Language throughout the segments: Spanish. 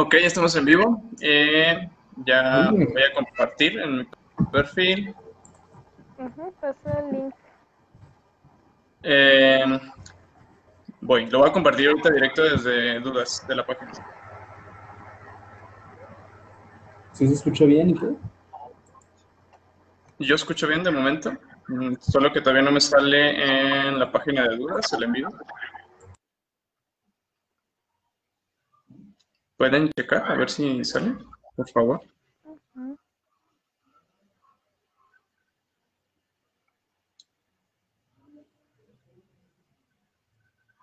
Ok, estamos en vivo. Eh, ya voy a compartir en mi perfil. Pasa el link. Eh, voy, lo voy a compartir ahorita directo desde dudas de la página. ¿Sí se escucha bien y? Yo escucho bien de momento, mm, solo que todavía no me sale en la página de dudas el envío. ¿Pueden checar a ver si sale? Por favor.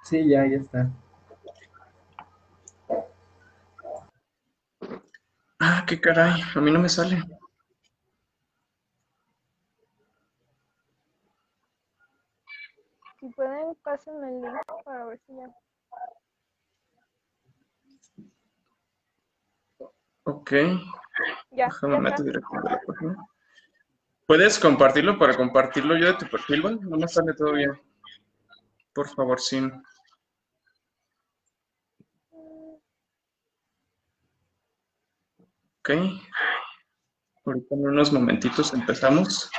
Sí, ya, ya está. Ah, qué caray, a mí no me sale. Si pueden, pasen el link para ver si ya. Ok, Ya, déjame ya directo a la página. ¿Puedes compartirlo para compartirlo yo de tu perfil, Val? No me sale todavía. Por favor, sí. Ok. Ahorita en unos momentitos empezamos.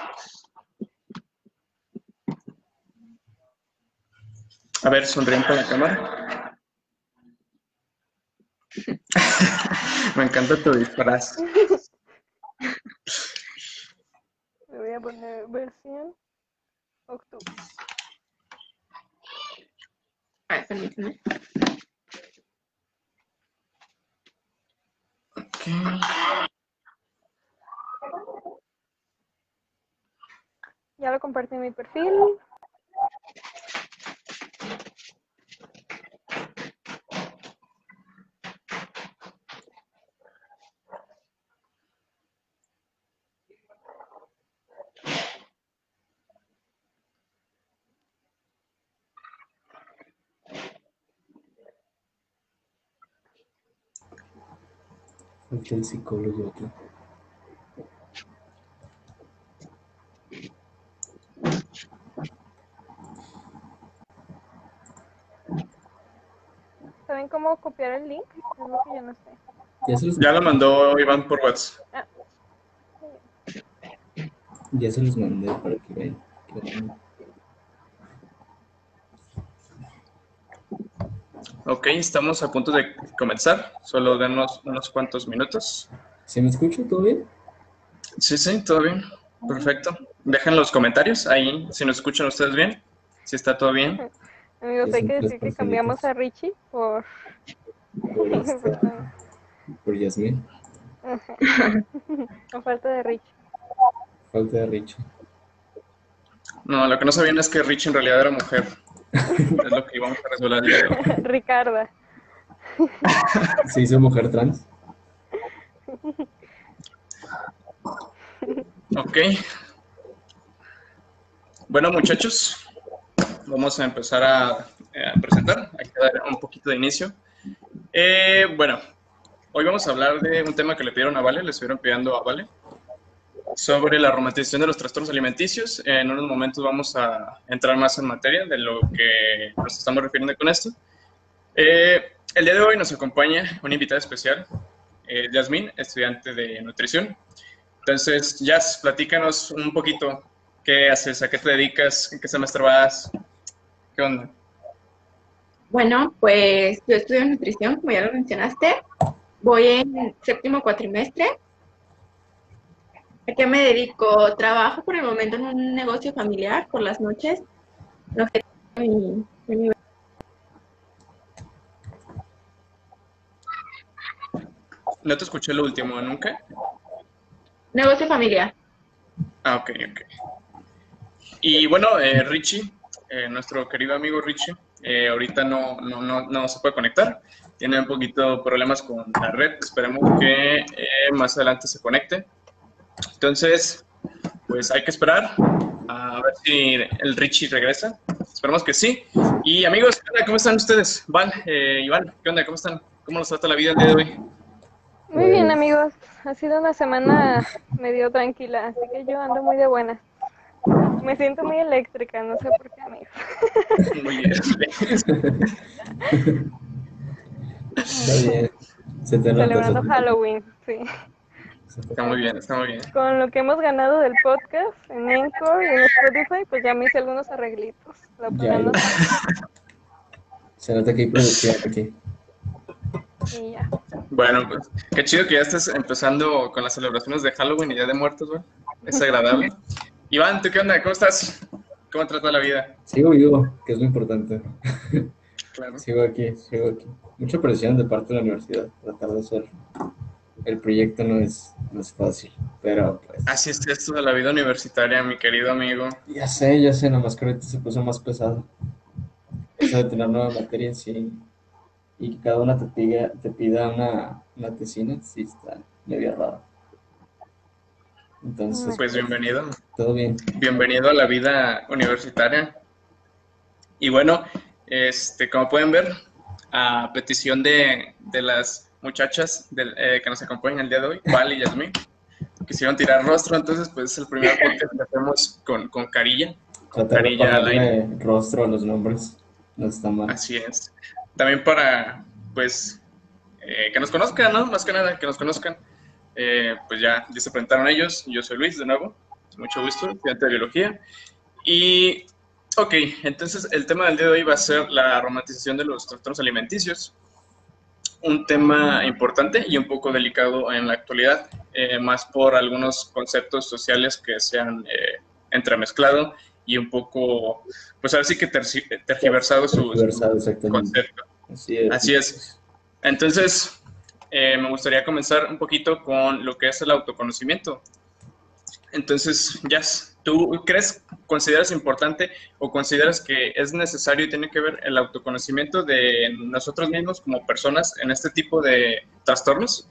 A ver, sonríen para la cámara. Me encanta tu disfraz. Le voy a poner versión octubre. A ver, permíteme. Ok. Ya lo compartí en mi perfil. El psicólogo aquí. ¿Saben cómo copiar el link? Es lo que yo no sé. ¿Ya se los, Ya lo mandó Iván por WhatsApp. ya se los mandé para que vean. que vean. Ok, estamos a punto de comenzar. Solo denos unos cuantos minutos. ¿Se me escucha todo bien? Sí, sí, todo bien. Perfecto. Dejen los comentarios ahí si nos escuchan ustedes bien. Si está todo bien. Amigos, hay que decir que cambiamos a Richie por... Por, esta- por Yasmin. a falta de Richie. Falta de Richo. No, lo que no sabían es que Rich en realidad era mujer. Es lo que íbamos a resolver. Ricarda. ¿Se hizo mujer trans? Ok. Bueno, muchachos, vamos a empezar a, eh, a presentar. Hay que dar un poquito de inicio. Eh, bueno, hoy vamos a hablar de un tema que le pidieron a Vale, le estuvieron pidiendo a Vale, sobre la romantización de los trastornos alimenticios. En unos momentos vamos a entrar más en materia de lo que nos estamos refiriendo con esto. Eh, el día de hoy nos acompaña una invitada especial, eh, Yasmín, estudiante de nutrición. Entonces, Jazz, platícanos un poquito qué haces, a qué te dedicas, en qué semestre vas, qué onda. Bueno, pues yo estudio nutrición, como ya lo mencionaste. Voy en séptimo cuatrimestre. ¿A qué me dedico? Trabajo por el momento en un negocio familiar por las noches. Lo que mi, mi- No te escuché lo último, ¿nunca? negocio familiar. Ah, ok, ok. Y bueno, eh, Richie, eh, nuestro querido amigo Richie, eh, ahorita no, no, no, no se puede conectar. Tiene un poquito problemas con la red. Esperemos que eh, más adelante se conecte. Entonces, pues hay que esperar a ver si el Richie regresa. Esperemos que sí. Y amigos, ¿qué onda? ¿cómo están ustedes? Val, eh, Iván, ¿qué onda? ¿Cómo están? ¿Cómo los trata la vida el día de hoy? Muy bien, Pues- amigos. Ha sido una semana medio tranquila, así que yo ando muy de buena. Me siento muy eléctrica, no sé por qué, amigos. Muy bien. Está bien. Se te nota, se celebrando. Halloween, sí. Está muy bien, está muy bien. Con lo que hemos ganado del podcast en Encore y en Spotify, pues ya me hice algunos arreglitos. La Ya, Se nota que hay producción aquí. y ya. Bueno, pues qué chido que ya estés empezando con las celebraciones de Halloween y Día de Muertos, güey. Es agradable. Iván, ¿tú qué onda? ¿Cómo estás? ¿Cómo trata la vida? Sigo vivo, que es lo importante. Claro. Sigo aquí, sigo aquí. Mucha presión de parte de la universidad. Tratar de hacer el proyecto no es, no es fácil, pero pues. Así es esto de la vida universitaria, mi querido amigo. Ya sé, ya sé, nomás que ahorita se puso más pesado. Eso de tener nueva materia sí y que cada una te pida, te pida una, una tesina, sí está medio raro. Entonces, Pues bienvenido. todo bien. Bienvenido a la vida universitaria. Y bueno, este, como pueden ver, a petición de, de las muchachas del- eh, que nos acompañan el día de hoy, Val y Yasmin, quisieron tirar rostro, entonces pues es el primer podcast que hacemos con, con Carilla. Carilla rostro a los nombres no está mal. Así es. También para, pues, eh, que nos conozcan, ¿no? Más que nada, que nos conozcan. Eh, pues ya, ya se presentaron ellos. Yo soy Luis, de nuevo. Mucho gusto, estudiante de biología. Y, ok, entonces el tema del día de hoy va a ser la romantización de los trastornos alimenticios. Un tema importante y un poco delicado en la actualidad, eh, más por algunos conceptos sociales que se han eh, entremezclado y un poco, pues ahora sí que tergiversado su, concepto. Así es. Así es. Entonces, eh, me gustaría comenzar un poquito con lo que es el autoconocimiento. Entonces, Jazz, ¿tú crees, consideras importante o consideras que es necesario y tiene que ver el autoconocimiento de nosotros mismos como personas en este tipo de trastornos?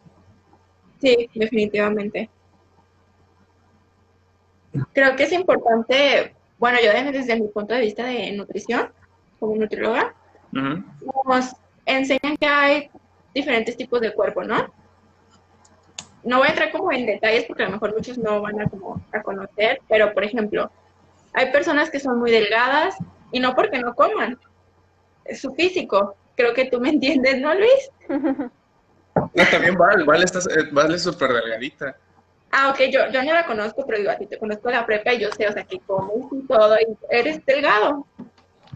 Sí, definitivamente. Creo que es importante, bueno, yo desde, desde mi punto de vista de nutrición, como nutrióloga, nos enseñan que hay diferentes tipos de cuerpo, ¿no? No voy a entrar como en detalles porque a lo mejor muchos no van a, como, a conocer, pero por ejemplo, hay personas que son muy delgadas y no porque no coman, es su físico. Creo que tú me entiendes, ¿no, Luis? No, también Val, Val, estás, eh, Val es súper delgadita. Ah, ok, yo, yo no la conozco, pero digo, a ti te conozco la prepa y yo sé, o sea, que comes y todo, y eres delgado.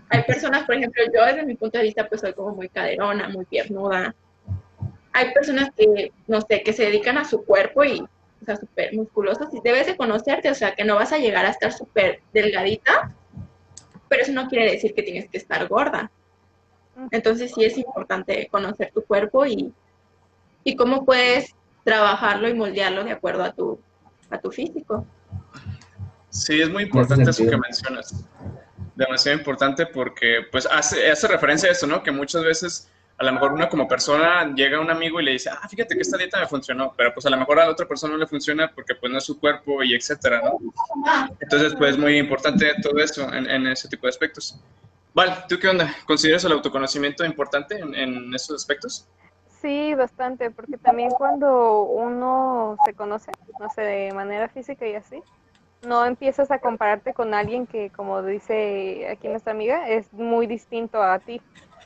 Hay personas, por ejemplo, yo desde mi punto de vista, pues soy como muy caderona, muy piernuda. Hay personas que, no sé, que se dedican a su cuerpo y, o sea, súper musculosas, y debes de conocerte, o sea, que no vas a llegar a estar súper delgadita, pero eso no quiere decir que tienes que estar gorda. Entonces sí es importante conocer tu cuerpo y, y cómo puedes trabajarlo y moldearlo de acuerdo a tu, a tu físico. Sí, es muy importante eso que mencionas. Demasiado importante porque pues hace, hace referencia a eso, ¿no? Que muchas veces a lo mejor uno como persona llega a un amigo y le dice, ah, fíjate que esta dieta me funcionó, pero pues a lo mejor a la otra persona no le funciona porque pues no es su cuerpo y etcétera, ¿no? Entonces pues es muy importante todo eso en, ese tipo de aspectos. Val, ¿tú qué onda? ¿Consideras el autoconocimiento importante en, en esos aspectos? Sí, bastante, porque también cuando uno se conoce, no sé, de manera física y así, no empiezas a compararte con alguien que, como dice aquí nuestra amiga, es muy distinto a ti.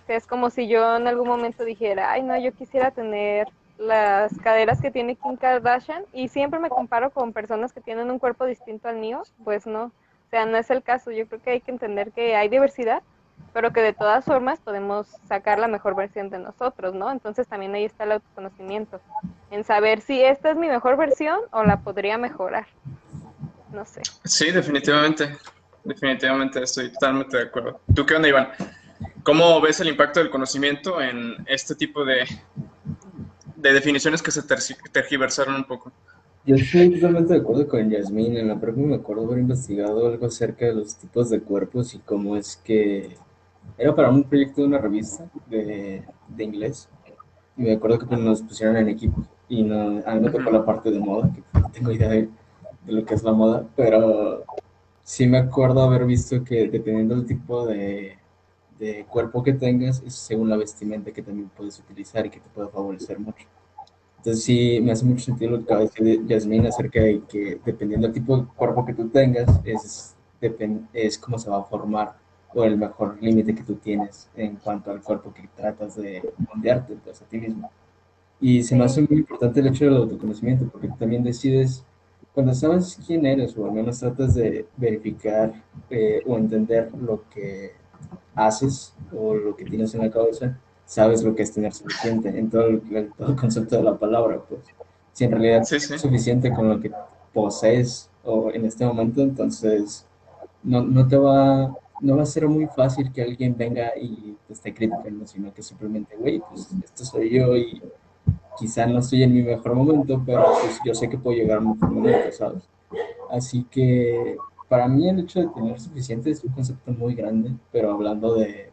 Es como si yo en algún momento dijera, ay, no, yo quisiera tener las caderas que tiene Kim Kardashian y siempre me comparo con personas que tienen un cuerpo distinto al mío, pues no. O sea, no es el caso. Yo creo que hay que entender que hay diversidad, pero que de todas formas podemos sacar la mejor versión de nosotros, ¿no? Entonces también ahí está el autoconocimiento, en saber si esta es mi mejor versión o la podría mejorar. No sé. Sí, definitivamente. Definitivamente estoy totalmente de acuerdo. ¿Tú qué onda, Iván? ¿Cómo ves el impacto del conocimiento en este tipo de, de definiciones que se tergiversaron un poco? Yo estoy totalmente de acuerdo con Yasmín. En la prepa me acuerdo haber investigado algo acerca de los tipos de cuerpos y cómo es que era para un proyecto de una revista de, de inglés. Y me acuerdo que nos pusieron en equipo y no, a mí me tocó la parte de moda, que no tengo idea de, de lo que es la moda, pero sí me acuerdo haber visto que dependiendo del tipo de, de cuerpo que tengas, es según la vestimenta que también puedes utilizar y que te puede favorecer mucho. Entonces sí, me hace mucho sentido lo que acaba de decir Yasmín acerca de que dependiendo del tipo de cuerpo que tú tengas, es, es cómo se va a formar o el mejor límite que tú tienes en cuanto al cuerpo que tratas de moldearte pues, a ti mismo. Y se me hace muy importante el hecho del autoconocimiento, porque también decides, cuando sabes quién eres, o al menos tratas de verificar eh, o entender lo que haces o lo que tienes en la cabeza, sabes lo que es tener suficiente en todo el, todo el concepto de la palabra, pues. Si en realidad Sí, sí. es suficiente con lo que posees o en este momento, entonces no, no te va, no va a ser muy fácil que alguien venga y te esté criticando, sino que simplemente, güey, pues esto soy yo y quizá no estoy en mi mejor momento, pero pues yo sé que puedo llegar a un mejor momento, ¿sabes? Así que para mí el hecho de tener suficiente es un concepto muy grande, pero hablando de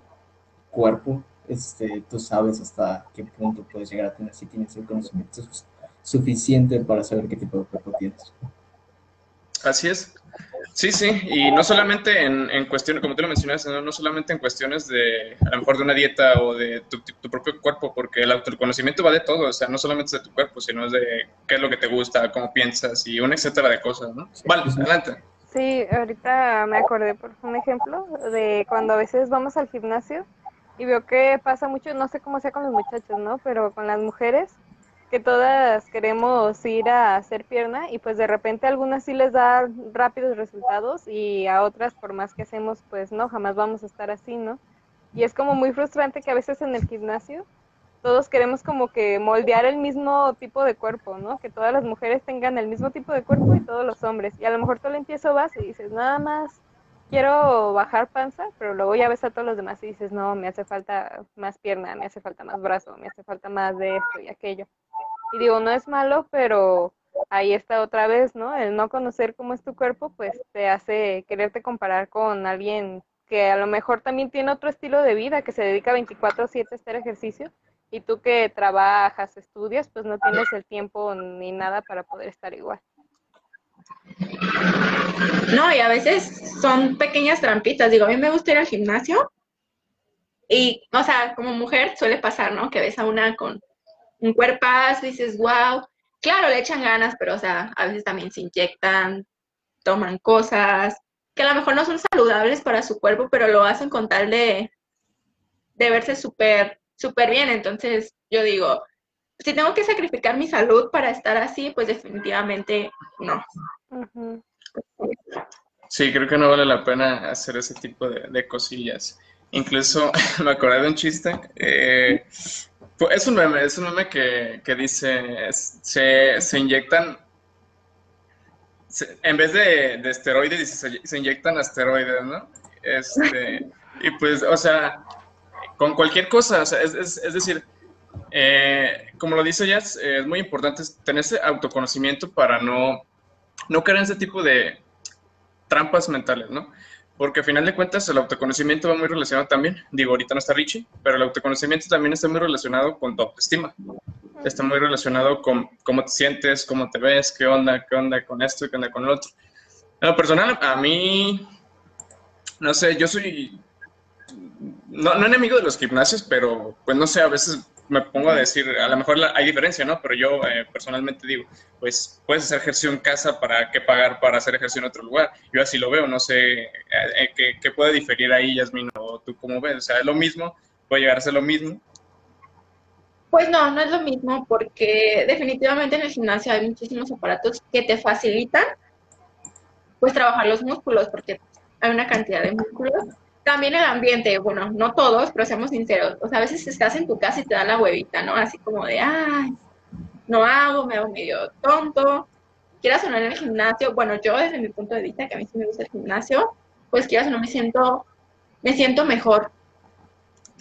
cuerpo, este, tú sabes hasta qué punto puedes llegar a tener si tienes el conocimiento su- suficiente para saber qué tipo de cuerpo tienes. Así es. Sí, sí, y no solamente en, en cuestiones, como tú lo mencionas, no, no solamente en cuestiones de, a lo mejor de una dieta o de tu, tu propio cuerpo, porque el autoconocimiento va de todo, o sea, no solamente es de tu cuerpo, sino es de qué es lo que te gusta, cómo piensas y un etcétera de cosas, ¿no? Vale, adelante. Sí, ahorita me acordé por un ejemplo de cuando a veces vamos al gimnasio y veo que pasa mucho, no sé cómo sea con los muchachos, ¿no? Pero con las mujeres, que todas queremos ir a hacer pierna y pues de repente a algunas sí les da rápidos resultados y a otras por más que hacemos pues no, jamás vamos a estar así, ¿no? Y es como muy frustrante que a veces en el gimnasio todos queremos como que moldear el mismo tipo de cuerpo, ¿no? Que todas las mujeres tengan el mismo tipo de cuerpo y todos los hombres. Y a lo mejor tú al empiezo vas y dices, nada más quiero bajar panza, pero luego ya ves a todos los demás y dices, no, me hace falta más pierna, me hace falta más brazo, me hace falta más de esto y aquello. Y digo, no es malo, pero ahí está otra vez, ¿no? El no conocer cómo es tu cuerpo, pues te hace quererte comparar con alguien que a lo mejor también tiene otro estilo de vida, que se dedica 24/7 a hacer ejercicio, y tú que trabajas, estudias, pues no tienes el tiempo ni nada para poder estar igual. No, y a veces son pequeñas trampitas. Digo, a mí me gusta ir al gimnasio y, o sea, como mujer suele pasar, ¿no? Que ves a una con un cuerpazo y dices, wow. Claro, le echan ganas, pero, o sea, a veces también se inyectan, toman cosas que a lo mejor no son saludables para su cuerpo, pero lo hacen con tal de, de verse súper, súper bien. Entonces, yo digo, si tengo que sacrificar mi salud para estar así, pues definitivamente no. Sí, creo que no vale la pena hacer ese tipo de, de cosillas. Incluso me acordé de un chiste. eh, pues, es un meme, es un meme que, que dice, es- se, se inyectan, se- en vez de, de esteroides, se, se inyectan asteroides, ¿no? Este, y pues, o sea, con cualquier cosa, es, decir, eh, como lo dice Jazz, eh, es muy importante tener ese autoconocimiento para no, no caer en ese tipo de trampas mentales, ¿no? Porque al final de cuentas el autoconocimiento va muy relacionado también, digo, ahorita no está Richie, pero el autoconocimiento también está muy relacionado con tu autoestima. Está muy relacionado con cómo te sientes, cómo te ves, qué onda, qué onda con esto y qué onda con lo otro. En lo personal, a mí, no sé, yo soy, no, no enemigo de los gimnasios, pero pues no sé, a veces me pongo a decir, a lo mejor la- hay diferencia, ¿no? Pero yo eh, personalmente digo, pues puedes hacer ejercicio en casa, ¿para qué pagar para hacer ejercicio en otro lugar? Yo así lo veo, no sé eh, eh, ¿qué, qué puede diferir ahí, Yasmin, o tú cómo ves, o sea, es lo mismo, puede llegar a ser lo mismo. Pues no, no es lo mismo porque definitivamente en el gimnasio hay muchísimos aparatos que te facilitan pues trabajar los músculos porque hay una cantidad de músculos. También el ambiente, bueno, no todos, pero seamos sinceros, o sea, a veces estás en tu casa y te da la huevita, ¿no? Así como de, ay, no hago, me hago medio tonto. Quieras o no en el gimnasio, bueno, yo desde mi punto de vista, que a mí sí me gusta el gimnasio, pues quieras o no me siento, me siento mejor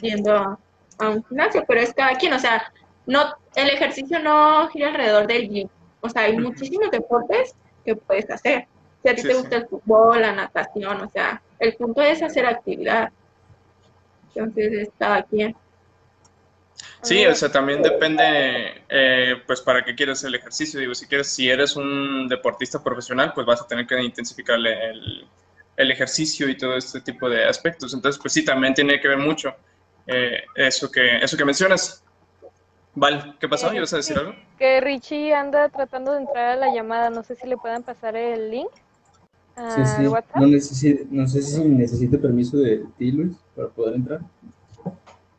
yendo a, a un gimnasio, pero es cada quien, o sea, no, el ejercicio no gira alrededor del gym, o sea, hay muchísimos deportes que puedes hacer. Si a ti Sí, te sí. gusta el fútbol, la natación, o sea, el punto es hacer actividad. Entonces, es cada quien. Sí, o sea, también depende, eh, pues, para qué quieres el ejercicio. Digo, si quieres, si eres un deportista profesional, pues vas a tener que intensificar el, el ejercicio y todo este tipo de aspectos. Entonces, pues sí, también tiene que ver mucho eh, eso que, eso que mencionas. Val, ¿qué pasó? Eh, ¿Ibas a decir sí. algo? Que Richie anda tratando de entrar a la llamada, no sé si le puedan pasar el link Sí, al sí. WhatsApp. No, necesi- no sé si necesito permiso de ti, Luis, para poder entrar.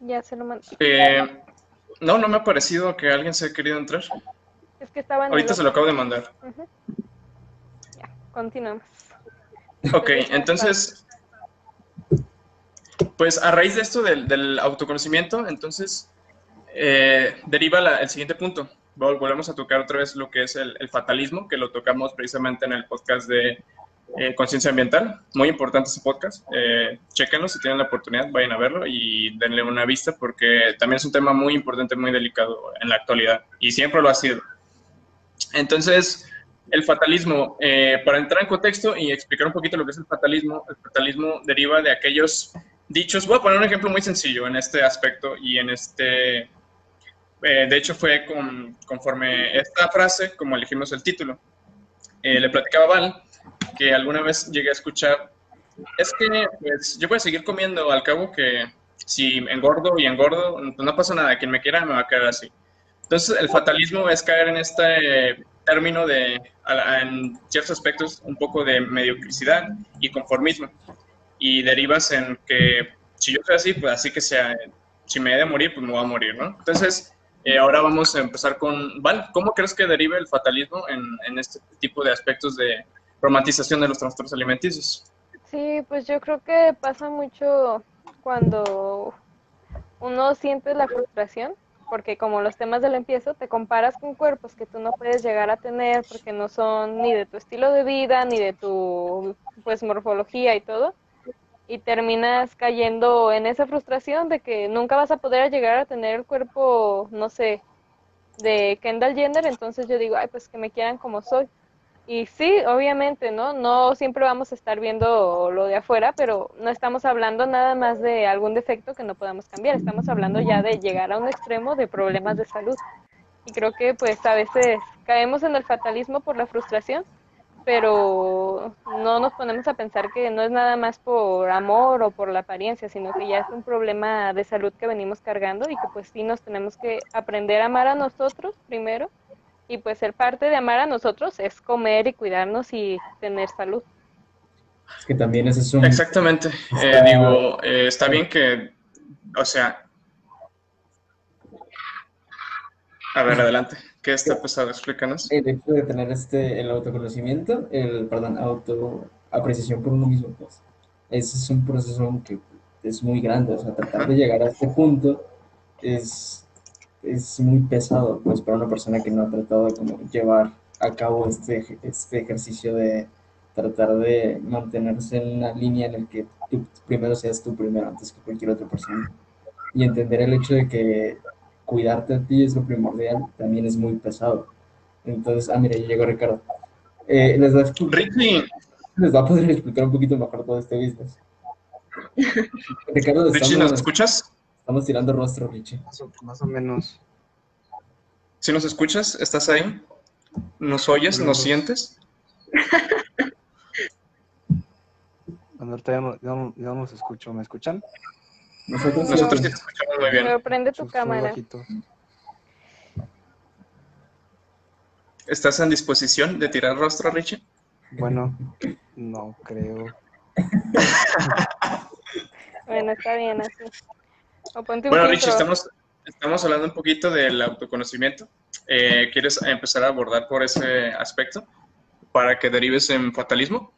Ya se lo mando. Eh, No, no me ha parecido que alguien se ha querido entrar. Es que estaba en el Ahorita se lo acabo de mandar. Ujú. Ya, continuamos. Ok, entonces, pues a raíz de esto del, del autoconocimiento, entonces eh, deriva la- el siguiente punto. Vol- Volvemos a tocar otra vez lo que es el, el fatalismo, que lo tocamos precisamente en el podcast de eh, Conciencia Ambiental. Muy importante ese podcast. Eh, chéquenlo si tienen la oportunidad, vayan a verlo y denle una vista porque también es un tema muy importante, muy delicado en la actualidad y siempre lo ha sido. Entonces, el fatalismo, eh, para entrar en contexto y explicar un poquito lo que es el fatalismo, el fatalismo deriva de aquellos dichos, voy a poner un ejemplo muy sencillo en este aspecto y en este, eh, de hecho fue con- conforme esta frase, como elegimos el título, Eh, le platicaba Val que alguna vez llegué a escuchar, es que pues yo voy a seguir comiendo al cabo que si engordo y engordo, pues no pasa nada, quien me quiera me va a quedar así. Entonces, el fatalismo es caer en este término de, en ciertos aspectos, un poco de mediocridad y conformismo. Y derivas en que si yo soy así, pues así que sea, si me he de morir, pues me voy a morir, ¿no? Entonces, eh, ahora vamos a empezar con, Val, ¿cómo crees que derive el fatalismo en, en este tipo de aspectos de romantización de los trastornos alimenticios? Sí, pues yo creo que pasa mucho cuando uno siente la frustración, porque como los temas del empiezo, te comparas con cuerpos que tú no puedes llegar a tener porque no son ni de tu estilo de vida, ni de tu pues morfología y todo, y terminas cayendo en esa frustración de que nunca vas a poder llegar a tener el cuerpo, no sé, de Kendall Jenner, entonces yo digo, ay, pues que me quieran como soy. Y sí, obviamente, ¿no? No siempre vamos a estar viendo lo de afuera, pero no estamos hablando nada más de algún defecto que no podamos cambiar, estamos hablando ya de llegar a un extremo de problemas de salud. Y creo que pues a veces caemos en el fatalismo por la frustración, pero no nos ponemos a pensar que no es nada más por amor o por la apariencia, sino que ya es un problema de salud que venimos cargando y que pues sí nos tenemos que aprender a amar a nosotros primero y pues ser parte de amar a nosotros es comer y cuidarnos y tener salud. Es que también ese es un... Exactamente. Eh, digo, eh, está bien que, o sea, a ver, adelante. ¿Qué está pesado? Explícanos. El hecho de tener este, el autoconocimiento, el, perdón, autoapreciación por uno mismo, pues, ese es un proceso que es muy grande, o sea, tratar de llegar a este punto es, es muy pesado, pues, para una persona que no ha tratado de como llevar a cabo este, este ejercicio de tratar de mantenerse en una línea en el que tú primero seas tú primero antes que cualquier otra persona. Y entender el hecho de que cuidarte a ti es lo primordial, también es muy pesado. Entonces, ah, mira, ya llegó Ricardo. Eh, les, va les va a poder explicar un poquito mejor todo este business. Ricardo, ¿nos escuchas? Estamos tirando rostro, Richie. Más o, más o menos. ¿Sí nos escuchas? ¿Estás ahí? ¿Nos oyes? ¿Nos sientes? Bueno, ahorita ya no, ya no- ya no los escucho. ¿Me escuchan? Nosotros, Nosotros sí te escuchamos muy bien. Pero prende tu cámara. ¿Estás en disposición de tirar rostro, Richie? Bueno, no creo. Bueno, está bien así. Bueno, Richie, estamos, estamos hablando un poquito del autoconocimiento. Eh, ¿Quieres empezar a abordar por ese aspecto para que derives en fatalismo?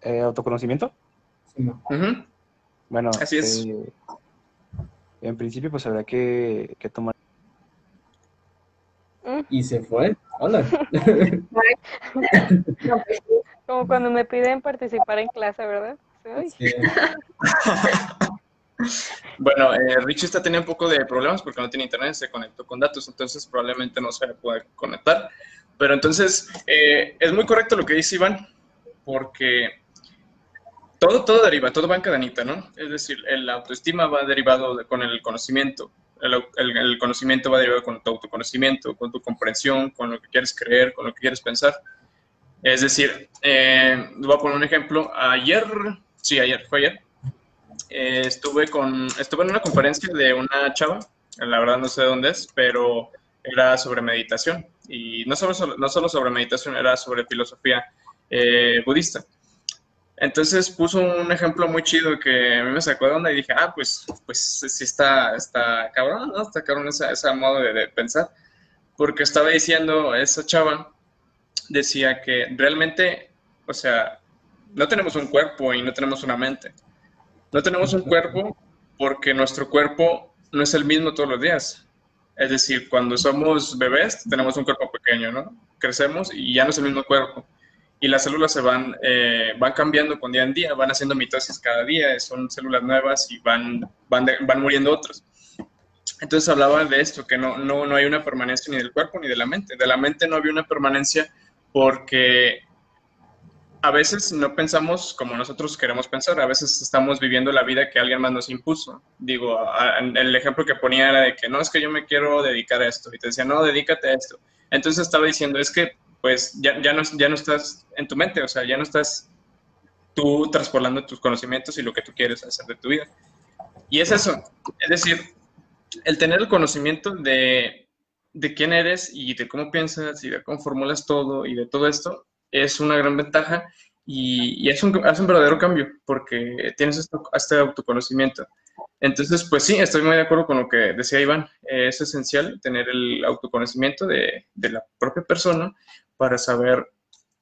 Eh, ¿Autoconocimiento? sí, no. Ujú. Bueno, Así es. eh, en principio, pues habrá que, que tomar. Mm, Y se fue. Hola. Pues, como cuando me piden participar en clase, ¿verdad? Sí. Bueno, eh, Richie está teniendo un poco de problemas porque no tiene internet, se conectó con datos, entonces probablemente no se pueda conectar. Pero entonces, eh, es muy correcto lo que dice Iván, porque todo, todo deriva, todo va en cadenita, ¿no? Es decir, el autoestima va derivado de- con el conocimiento, el conocimiento va derivado con tu autoconocimiento, con tu comprensión, con lo que quieres creer, con lo que quieres pensar. Es decir, eh, voy a poner un ejemplo. Ayer, sí, ayer, fue ayer, eh, estuve con estuve en una conferencia de una chava, la verdad no sé dónde es, pero era sobre meditación y no solo, no solo sobre meditación, era sobre filosofía eh, budista. Entonces puso un ejemplo muy chido que a mí me sacó de onda y dije, ah, pues, pues sí está, está cabrón, ¿no? Está cabrón ese, ese modo de, de pensar. Porque estaba diciendo, esa chava decía que realmente, o sea, no tenemos un cuerpo y no tenemos una mente. No tenemos un cuerpo porque nuestro cuerpo no es el mismo todos los días. Es decir, cuando somos bebés tenemos un cuerpo pequeño, ¿no? Crecemos y ya no es el mismo cuerpo. Y las células se van, eh, van cambiando con día en día, van haciendo mitosis cada día, son células nuevas y van, van, van muriendo otras. Entonces hablaba de esto, que no, no, no hay una permanencia ni del cuerpo ni de la mente. De la mente no había una permanencia porque a veces no pensamos como nosotros queremos pensar, a veces estamos viviendo la vida que alguien más nos impuso. Digo, el ejemplo que ponía era de que no es que yo me quiero dedicar a esto y te decía, no, dedícate a esto. Entonces estaba diciendo, es que pues ya, ya, no, ya no estás en tu mente, o sea, ya no estás tú traspolando tus conocimientos y lo que tú quieres hacer de tu vida. Y es eso, es decir, el tener el conocimiento de, de quién eres y de cómo piensas y de cómo formulas todo y de todo esto, es una gran ventaja y, es, un, un, verdadero cambio porque tienes este autoconocimiento. Entonces, pues sí, estoy muy de acuerdo con lo que decía Iván. es esencial tener el autoconocimiento de, de, la propia persona para saber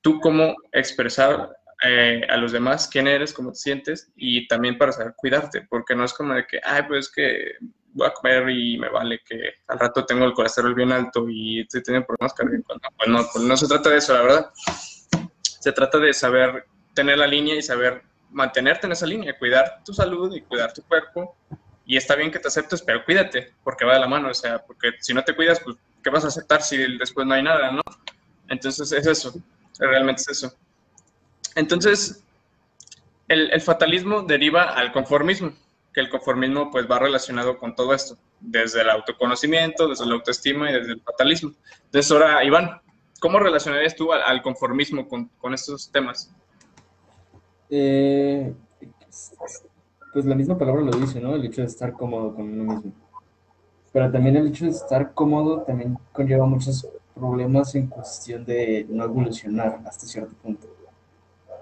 tú cómo expresar eh, a los demás quién eres, cómo te sientes y también para saber cuidarte, porque no es como de que, ay, pues es que voy a comer y me vale que al rato tengo el colesterol bien alto y estoy teniendo problemas cardíacos. pues no, pues no se trata de eso, la verdad se trata de saber tener la línea y saber mantenerte en esa línea, cuidar tu salud y cuidar tu cuerpo. Y está bien que te aceptes, pero cuídate, porque va de la mano, o sea, porque si no te cuidas, pues, ¿qué vas a aceptar si después no hay nada, no? Entonces es eso, realmente es eso. Entonces, el, fatalismo deriva al conformismo, que el conformismo pues va relacionado con todo esto, desde el autoconocimiento, desde la autoestima y desde el fatalismo. Entonces ahora, Iván, ¿Cómo relacionarías tú al, conformismo con, estos temas? Eh, pues la misma palabra lo dice, ¿no? El hecho de estar cómodo con uno mismo. Pero también el hecho de estar cómodo también conlleva muchos problemas en cuestión de no evolucionar hasta cierto punto.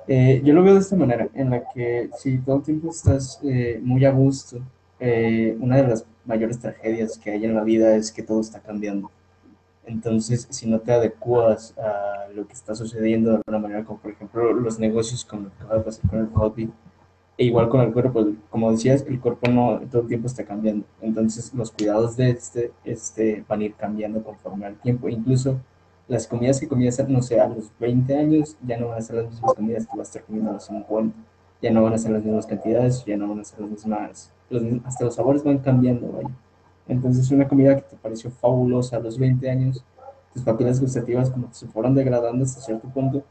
Eh, yo lo veo de esta manera, en la que si todo el tiempo estás eh, muy a gusto, eh, una de las mayores tragedias que hay en la vida es que todo está cambiando. Entonces, si no te adecuas a lo que está sucediendo de alguna manera, como por ejemplo los negocios con lo que va a pasar con el COVID, e igual con el cuerpo, como decías, el cuerpo no todo el tiempo está cambiando. Entonces, los cuidados de este, este van a ir cambiando conforme al tiempo. Incluso las comidas que comías, no sé, a los 20 años, ya no van a ser las mismas comidas que vas a estar comiendo a los 50. Ya no van a ser las mismas cantidades, ya no van a ser las mismas, los, hasta los sabores van cambiando, ¿vale? Entonces, una comida que te pareció fabulosa a los 20 años, tus papilas gustativas como que se fueron degradando hasta cierto punto.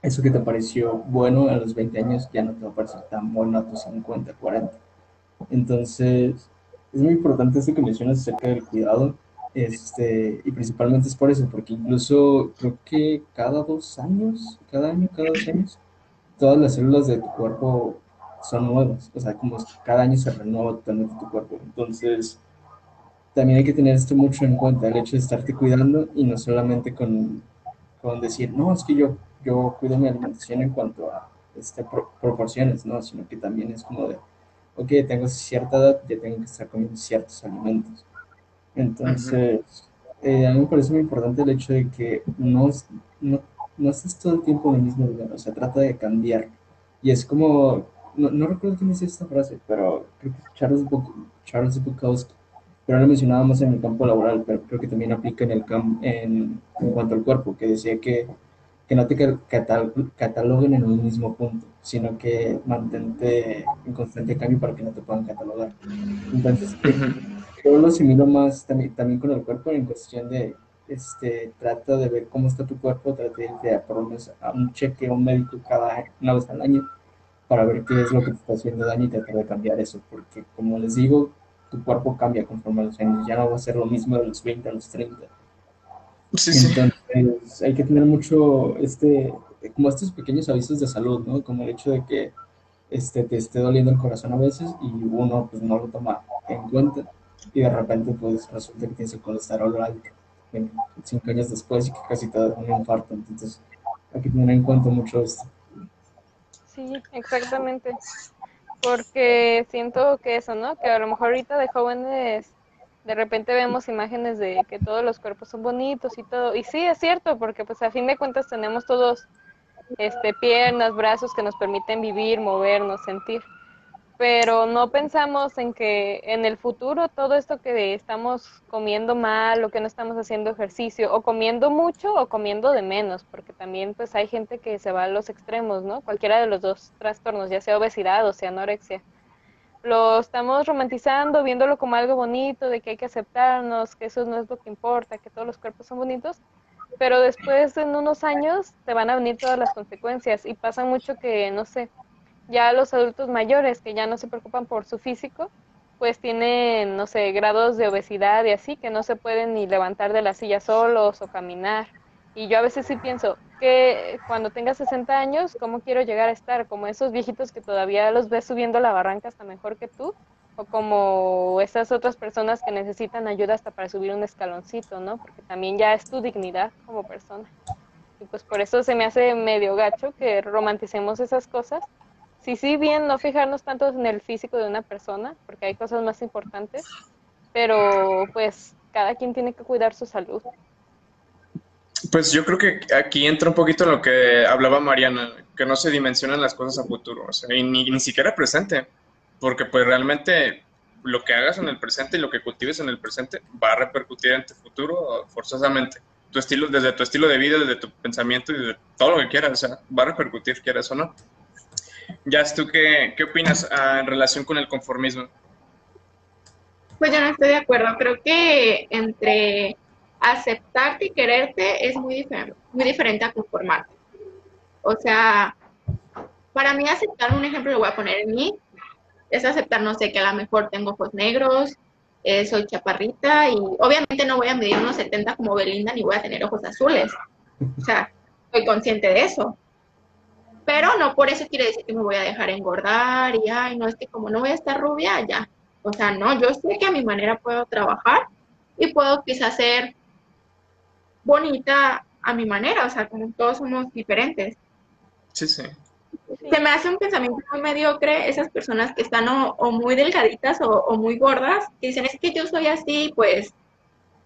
Eso que te pareció bueno a los 20 años ya no te va a parecer tan bueno a tus 50, 40. Entonces, es muy importante esto que mencionas acerca del cuidado. Este, y principalmente es por eso, porque incluso creo que cada dos años, cada año, cada dos años, todas las células de tu cuerpo son nuevas. O sea, como cada año se renueva totalmente tu cuerpo. Entonces, también hay que tener esto mucho en cuenta, el hecho de estarte cuidando y no solamente con, con decir, no, es que yo, yo cuido mi alimentación en cuanto a este, proporciones, ¿no? Sino que también es como de, ok, tengo cierta edad, ya tengo que estar comiendo ciertos alimentos. Entonces, eh, a mí me parece muy importante el hecho de que no, no, no estés todo el tiempo en el mismo lugar, o sea, trata de cambiar. Y es como, no, no recuerdo quién dice esta frase, pero creo que Charles, Charles Bukowski pero lo mencionábamos en el campo laboral, pero creo que también aplica en, el campo en, en, cuanto al cuerpo, que decía que, que no te cataloguen en un mismo punto, sino que mantente en constante cambio para que no te puedan catalogar. Entonces, yo lo asimilo más también, también con el cuerpo en cuestión de, este, trata de ver cómo está tu cuerpo, trata de irte a, por lo menos a un cheque a un médico cada una vez al año para ver qué es lo que te está haciendo daño y tratar de cambiar eso, porque como les digo, tu cuerpo cambia conforme a los años, ya no va a ser lo mismo de los 20 a los 30. Sí, Entonces, hay que tener mucho, este, como estos pequeños avisos de salud, ¿no? Como el hecho de que este, te esté doliendo el corazón a veces y uno pues no lo toma en cuenta y de repente pues resulta que tienes el colesterol alto cinco años después y que casi te da un infarto. Entonces, hay que tener en cuenta mucho esto. Sí, exactamente. Porque siento que eso, ¿no? Que a lo mejor ahorita de jóvenes de repente vemos imágenes de que todos los cuerpos son bonitos y todo. Y sí, es cierto, porque pues a fin de cuentas tenemos todos este piernas, brazos que nos permiten vivir, movernos, sentir pero no pensamos en que en el futuro todo esto que estamos comiendo mal o que no estamos haciendo ejercicio o comiendo mucho o comiendo de menos, porque también pues hay gente que se va a los extremos, ¿no? Cualquiera de los dos trastornos, ya sea obesidad o sea anorexia. Lo estamos romantizando, viéndolo como algo bonito, de que hay que aceptarnos, que eso no es lo que importa, que todos los cuerpos son bonitos, pero después en unos años te van a venir todas las consecuencias y pasa mucho que, no sé, ya los adultos mayores que ya no se preocupan por su físico, pues tienen, no sé, grados de obesidad y así, que no se pueden ni levantar de la silla solos o caminar. Y yo a veces sí pienso que cuando tenga 60 años, ¿cómo quiero llegar a estar? Como esos viejitos que todavía los ves subiendo la barranca hasta mejor que tú, o como esas otras personas que necesitan ayuda hasta para subir un escaloncito, ¿no? Porque también ya es tu dignidad como persona. Y pues por eso se me hace medio gacho que romanticemos esas cosas sí, sí, bien no fijarnos tanto en el físico de una persona, porque hay cosas más importantes, pero pues cada quien tiene que cuidar su salud. Pues yo creo que aquí entra un poquito lo que hablaba Mariana, que no se dimensionan las cosas a futuro, o sea, y ni, ni siquiera presente, porque pues realmente lo que hagas en el presente y lo que cultives en el presente va a repercutir en tu futuro forzosamente. Tu estilo, desde tu estilo de vida, desde tu pensamiento y de todo lo que quieras, o sea, va a repercutir, quieras o no. Ya, ¿tú qué, qué opinas ah, en relación con el conformismo? Pues yo no estoy de acuerdo. Creo que entre aceptarte y quererte es muy, diferente, muy diferente a conformarte. O sea, para mí aceptar, un ejemplo lo voy a poner en mí, es aceptar, no sé, que a lo mejor tengo ojos negros, eh, soy chaparrita y obviamente no voy a medir unos 70 como Belinda ni voy a tener ojos azules. O sea, soy consciente de eso pero no por eso quiere decir que me voy a dejar engordar y, ay, no, es que como no voy a estar rubia, ya. O sea, no, yo sé que a mi manera puedo trabajar y puedo quizás ser bonita a mi manera, o sea, como todos somos diferentes. Sí, sí. Se me hace un pensamiento muy mediocre esas personas que están o, muy delgaditas o, o, muy gordas, que dicen, es que yo soy así, pues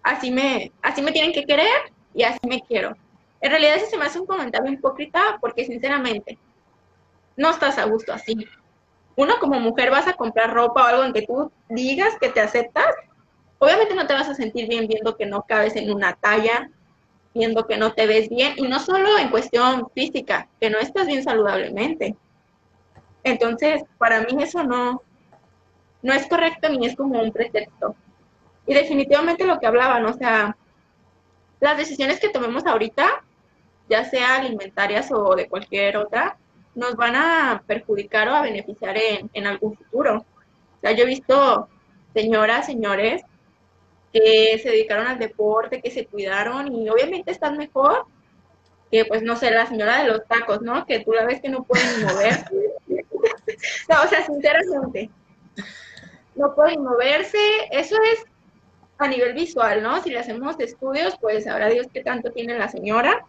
así me, así me tienen que querer y así me quiero. En realidad ese se me hace un comentario hipócrita porque sinceramente no estás a gusto así. Uno como mujer vas a comprar ropa o algo en que tú digas que te aceptas, obviamente no te vas a sentir bien viendo que no cabes en una talla, viendo que no te ves bien, y no solo en cuestión física, que no estás bien saludablemente. Entonces, para mí eso no, no es correcto ni es como un pretexto. Y definitivamente lo que hablaban, o sea, las decisiones que tomemos ahorita ya sea alimentarias o de cualquier otra, nos van a perjudicar o a beneficiar en, algún futuro. O sea, yo he visto señoras, señores, que se dedicaron al deporte, que se cuidaron y obviamente están mejor que, pues, no sé, la señora de los tacos, ¿no? Que tú la ves que no pueden ni moverse. no, o sea, sinceramente, no pueden moverse. Eso es a nivel visual, ¿no? Si le hacemos estudios, pues sabrá Dios qué tanto tiene la señora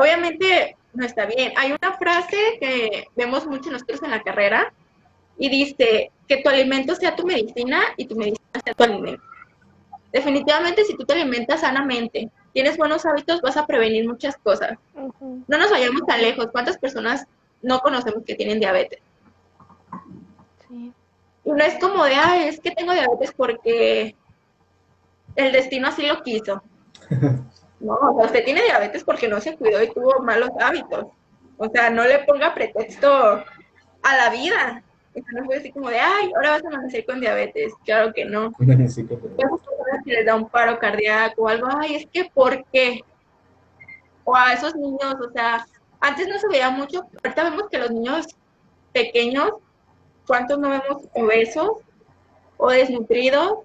obviamente no está bien. Hay una frase que vemos mucho nosotros en la carrera y dice que tu alimento sea tu medicina y tu medicina sea tu alimento. Definitivamente si tú te alimentas sanamente, tienes buenos hábitos, vas a prevenir muchas cosas. No nos vayamos tan lejos. ¿Cuántas personas no conocemos que tienen diabetes? Sí. Y no es como de, ay, es que tengo diabetes porque el destino así lo quiso. No, o sea, usted tiene diabetes porque no se cuidó y tuvo malos hábitos. O sea, no le ponga pretexto a la vida. O no fue así como de, ay, ahora vas a amanecer con diabetes. Claro que no. si les da un paro cardíaco o algo, ay, es que ¿por qué? O a esos niños, o sea, antes no se veía mucho, ahorita vemos que los niños pequeños, ¿cuántos no vemos obesos o desnutridos?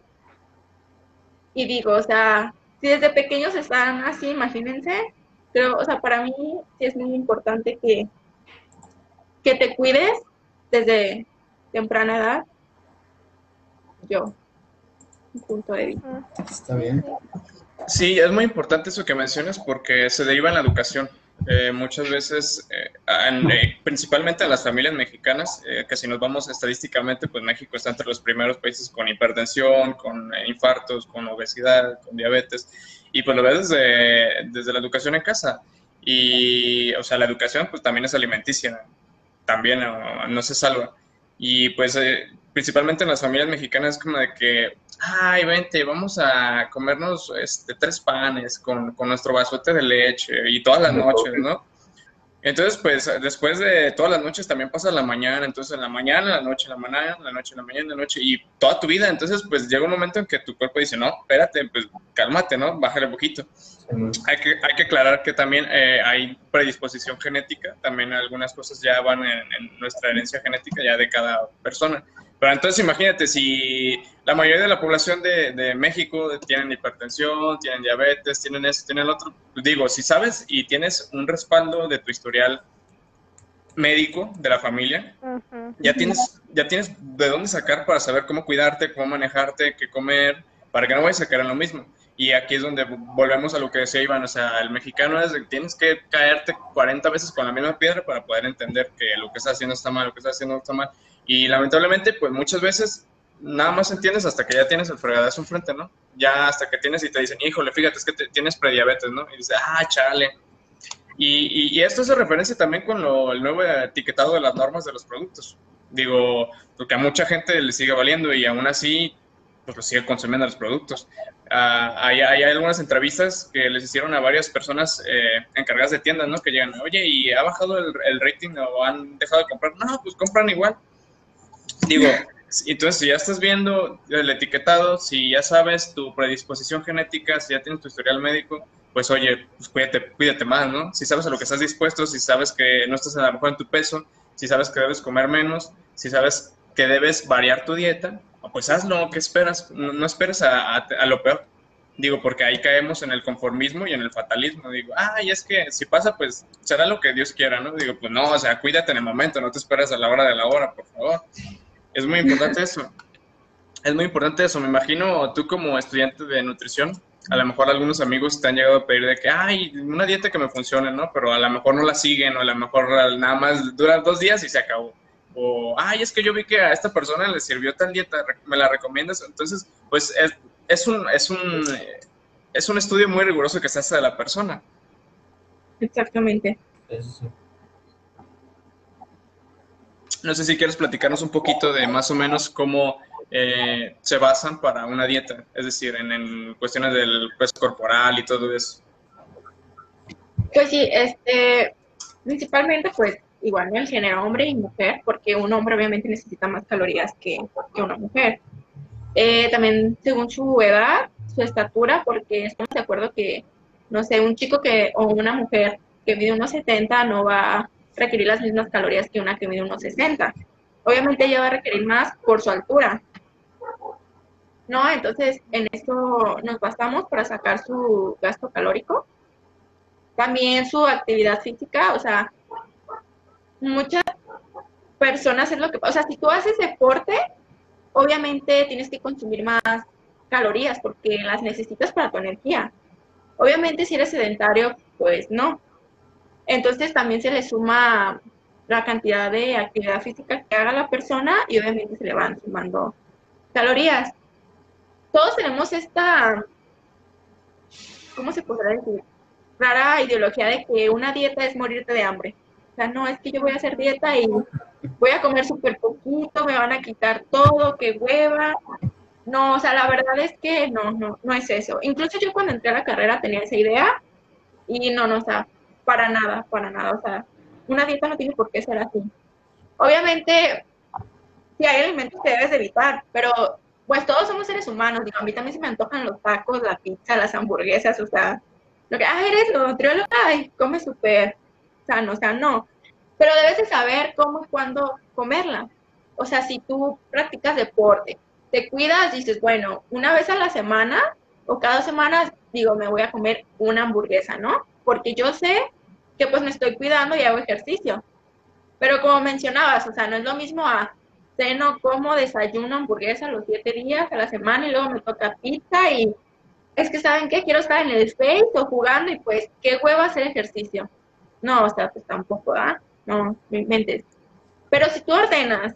Y digo, o sea, si desde pequeños están así, imagínense, pero, o sea, para mí sí es muy importante que, que te cuides desde temprana edad. Yo, un punto de vista. Está bien. Sí, es muy importante eso que mencionas porque se deriva en la educación. Eh, muchas veces, eh, en, eh, principalmente en las familias mexicanas, eh, que si nos vamos estadísticamente, pues México está entre los primeros países con hipertensión, con eh, infartos, con obesidad, con diabetes, y pues lo ves desde, desde la educación en casa. Y, o sea, la educación pues también es alimenticia, también no, no se salva. Y pues eh, principalmente en las familias mexicanas es como de que, ay, vente, vamos a comernos este, tres panes con, con nuestro vasote de leche y todas las noches, ¿no? Entonces, pues después de todas las noches también pasa la mañana, entonces en la mañana, la noche, la mañana, la noche, la mañana, la noche y toda tu vida. Entonces, pues llega un momento en que tu cuerpo dice, no, espérate, pues cálmate, ¿no? Bájale un poquito. Hay que, hay que aclarar que también eh, hay predisposición genética, también algunas cosas ya van en, en nuestra herencia genética ya de cada persona. Pero entonces imagínate, si la mayoría de la población de, de México tienen hipertensión, tienen diabetes, tienen eso, tienen el otro, digo, si sabes y tienes un respaldo de tu historial médico de la familia, ya tienes, ya tienes de dónde sacar para saber cómo cuidarte, cómo manejarte, qué comer, para que no vayas a caer en lo mismo. Y aquí es donde volvemos a lo que decía Iván, o sea, el mexicano es tienes que caerte 40 veces con la misma piedra para poder entender que lo que estás haciendo está mal, lo que estás haciendo está mal. Y lamentablemente, pues muchas veces nada más entiendes hasta que ya tienes el fregadazo enfrente, ¿no? Ya hasta que tienes y te dicen, híjole, fíjate, es que te- tienes prediabetes, ¿no? Y dices, ah, chale. Y, y- y esto se referencia también con lo- el nuevo etiquetado de las normas de los productos. Digo, porque a mucha gente le sigue valiendo y aún así, pues lo sigue consumiendo los productos. Hay, hay algunas entrevistas que les hicieron a varias personas eh, encargadas de tiendas, ¿no? Que llegan, oye, ¿y ha bajado el, el rating o han dejado de comprar? No, pues compran igual. Digo, entonces si ya estás viendo el etiquetado, si ya sabes tu predisposición genética, si ya tienes tu historial médico, pues oye, pues cuídate, cuídate más, ¿no? Si sabes a lo que estás dispuesto, si sabes que no estás a lo mejor en tu peso, si sabes que debes comer menos, si sabes que debes variar tu dieta, pues hazlo, ¿qué esperas? No, esperes a, a- lo peor. Digo, porque ahí caemos en el conformismo y en el fatalismo. Digo, ay, es que si pasa, pues será lo que Dios quiera, ¿no? Digo, pues no, o sea, cuídate en el momento, no te esperes a la hora de la hora, por favor. Es muy importante eso. Es muy importante eso. Me imagino tú como estudiante de nutrición, a lo mejor algunos amigos te han llegado a pedir de que, ay, una dieta que me funcione, ¿no? Pero a lo mejor no la siguen o a lo mejor nada más dura dos días y se acabó. O, ay, es que yo vi que a esta persona le sirvió tal dieta, ¿me la recomiendas? Entonces, pues es, es un, es un, es un estudio muy riguroso que se hace de la persona. Exactamente. Eso sí. No sé si quieres platicarnos un poquito de más o menos cómo eh, se basan para una dieta, es decir, en, en cuestiones del peso corporal y todo eso. Pues sí, este, principalmente pues igual ¿no? el género hombre y mujer, porque un hombre obviamente necesita más calorías que, que una mujer. Eh, también según su edad, su estatura, porque estamos de acuerdo que, no sé, un chico que o una mujer que mide unos 70 no va requerir las mismas calorías que una que mide unos 60. Obviamente ella va a requerir más por su altura. ¿No? Entonces, en eso nos basamos para sacar su gasto calórico también su actividad física, o sea, muchas personas es lo que, o sea, si tú haces deporte, obviamente tienes que consumir más calorías porque las necesitas para tu energía. Obviamente si eres sedentario, pues no. Entonces también se le suma la cantidad de actividad física que haga la persona y obviamente se le van sumando calorías. Todos tenemos esta, ¿cómo se podrá decir? rara ideología de que una dieta es morirte de hambre. O sea, no, es que yo voy a hacer dieta y voy a comer súper poquito, me van a quitar todo, qué hueva. No, o sea, la verdad es que no, no, no es eso. Incluso yo cuando entré a la carrera tenía esa idea y no, no, o para nada, para nada. O sea, una dieta no tiene por qué ser así. Obviamente, si hay alimentos que debes evitar, pero pues todos somos seres humanos. Digo, a mí también se me antojan los tacos, la pizza, las hamburguesas, o sea, lo que, ah, eres nutrióloga, ay, come súper sano, o sea, no. Pero debes de saber cómo y cuándo comerla. O sea, si tú practicas deporte, te cuidas, dices, bueno, una vez a la semana o cada dos semanas, digo, me voy a comer una hamburguesa, ¿no? Porque yo sé que pues me estoy cuidando y hago ejercicio. Pero como mencionabas, o sea, no es lo mismo a ceno, como, desayuno, hamburguesa los siete días a la semana y luego me toca pizza y es que, ¿saben qué? Quiero estar en el Face o jugando y pues, qué huevo hacer ejercicio. No, o sea, pues tampoco, ¿ah? No, me inventes. Pero si tú ordenas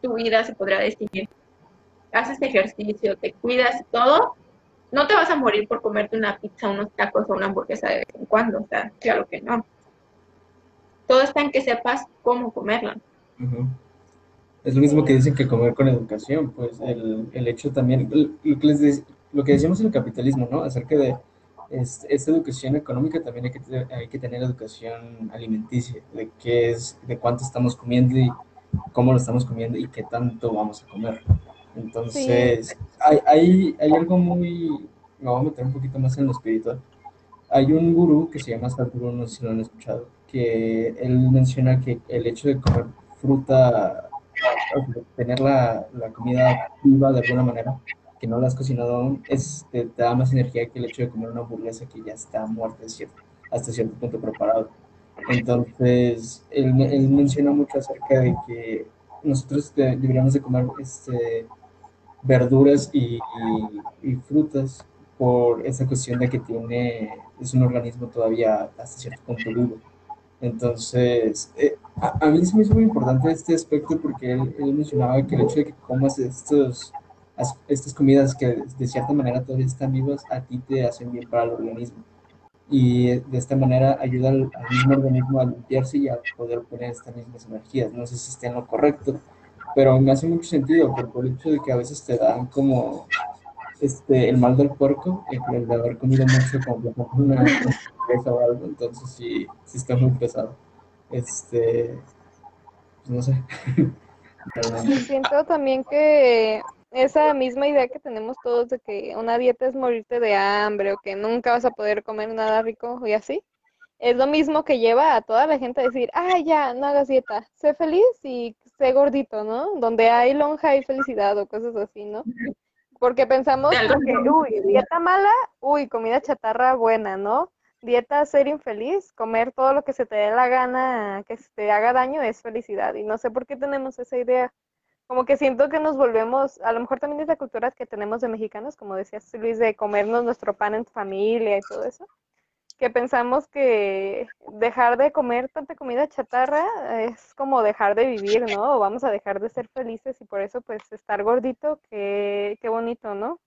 tu vida, se podría decir, haces ejercicio, te cuidas y todo, no te vas a morir por comerte una pizza, unos tacos o una hamburguesa de vez en cuando, o sea, claro que no. Todo está en que sepas cómo comerla. Es lo mismo que dicen que comer con educación, pues el, el hecho también, lo que, les lo que decíamos en el capitalismo, ¿no? Acerca de es- esta educación económica, también hay que, hay que tener educación alimenticia, de qué es, de cuánto estamos comiendo y cómo lo estamos comiendo y qué tanto vamos a comer. Entonces, hay, hay, hay algo muy, me voy a meter un poquito más en lo espiritual. Hay un gurú que se llama Sadhguru, no sé si lo han escuchado, que él menciona que el hecho de comer fruta, tener la, la comida viva de alguna manera, que no la has cocinado aún, es, te, te da más energía que el hecho de comer una hamburguesa que ya está muerta cierto, hasta cierto punto preparado. Entonces, él, él menciona mucho acerca de que nosotros de- deberíamos de comer este, verduras y, frutas por esa cuestión de que tiene, es un organismo todavía hasta cierto punto vivo. Entonces, eh, a, mí se me hizo muy importante este aspecto porque él, mencionaba que el hecho de que comas estos, as- estas comidas que de cierta manera todavía están vivas, a ti te hacen bien para el organismo. Y de esta manera ayuda al, al mismo organismo a limpiarse y a poder poner estas mismas energías. No sé si esté en lo correcto, pero me hace mucho sentido por el hecho de que a veces te dan como este, el mal del puerco, el, de haber comido mucho como una, o algo, entonces sí, sí está muy pesado. Este, pues no sé. Siento también que esa misma idea que tenemos todos de que una dieta es morirte de hambre o que nunca vas a poder comer nada rico y así, es lo mismo que lleva a toda la gente a decir, ah, ya, no hagas dieta, sé feliz y sé gordito, ¿no? Donde hay lonja hay felicidad o cosas así, ¿no? Porque pensamos que, uy, dieta mala, uy, comida chatarra buena, ¿no? Dieta ser infeliz, comer todo lo que se te dé la gana, que se te haga daño es felicidad. Y no sé por qué tenemos esa idea. Como que siento que nos volvemos, a lo mejor también es la cultura que tenemos de mexicanos, como decías Luis, de comernos nuestro pan en familia y todo eso, que pensamos que dejar de comer tanta comida chatarra es como dejar de vivir, ¿no? O vamos a dejar de ser felices y por eso pues estar gordito, qué, qué bonito, ¿no?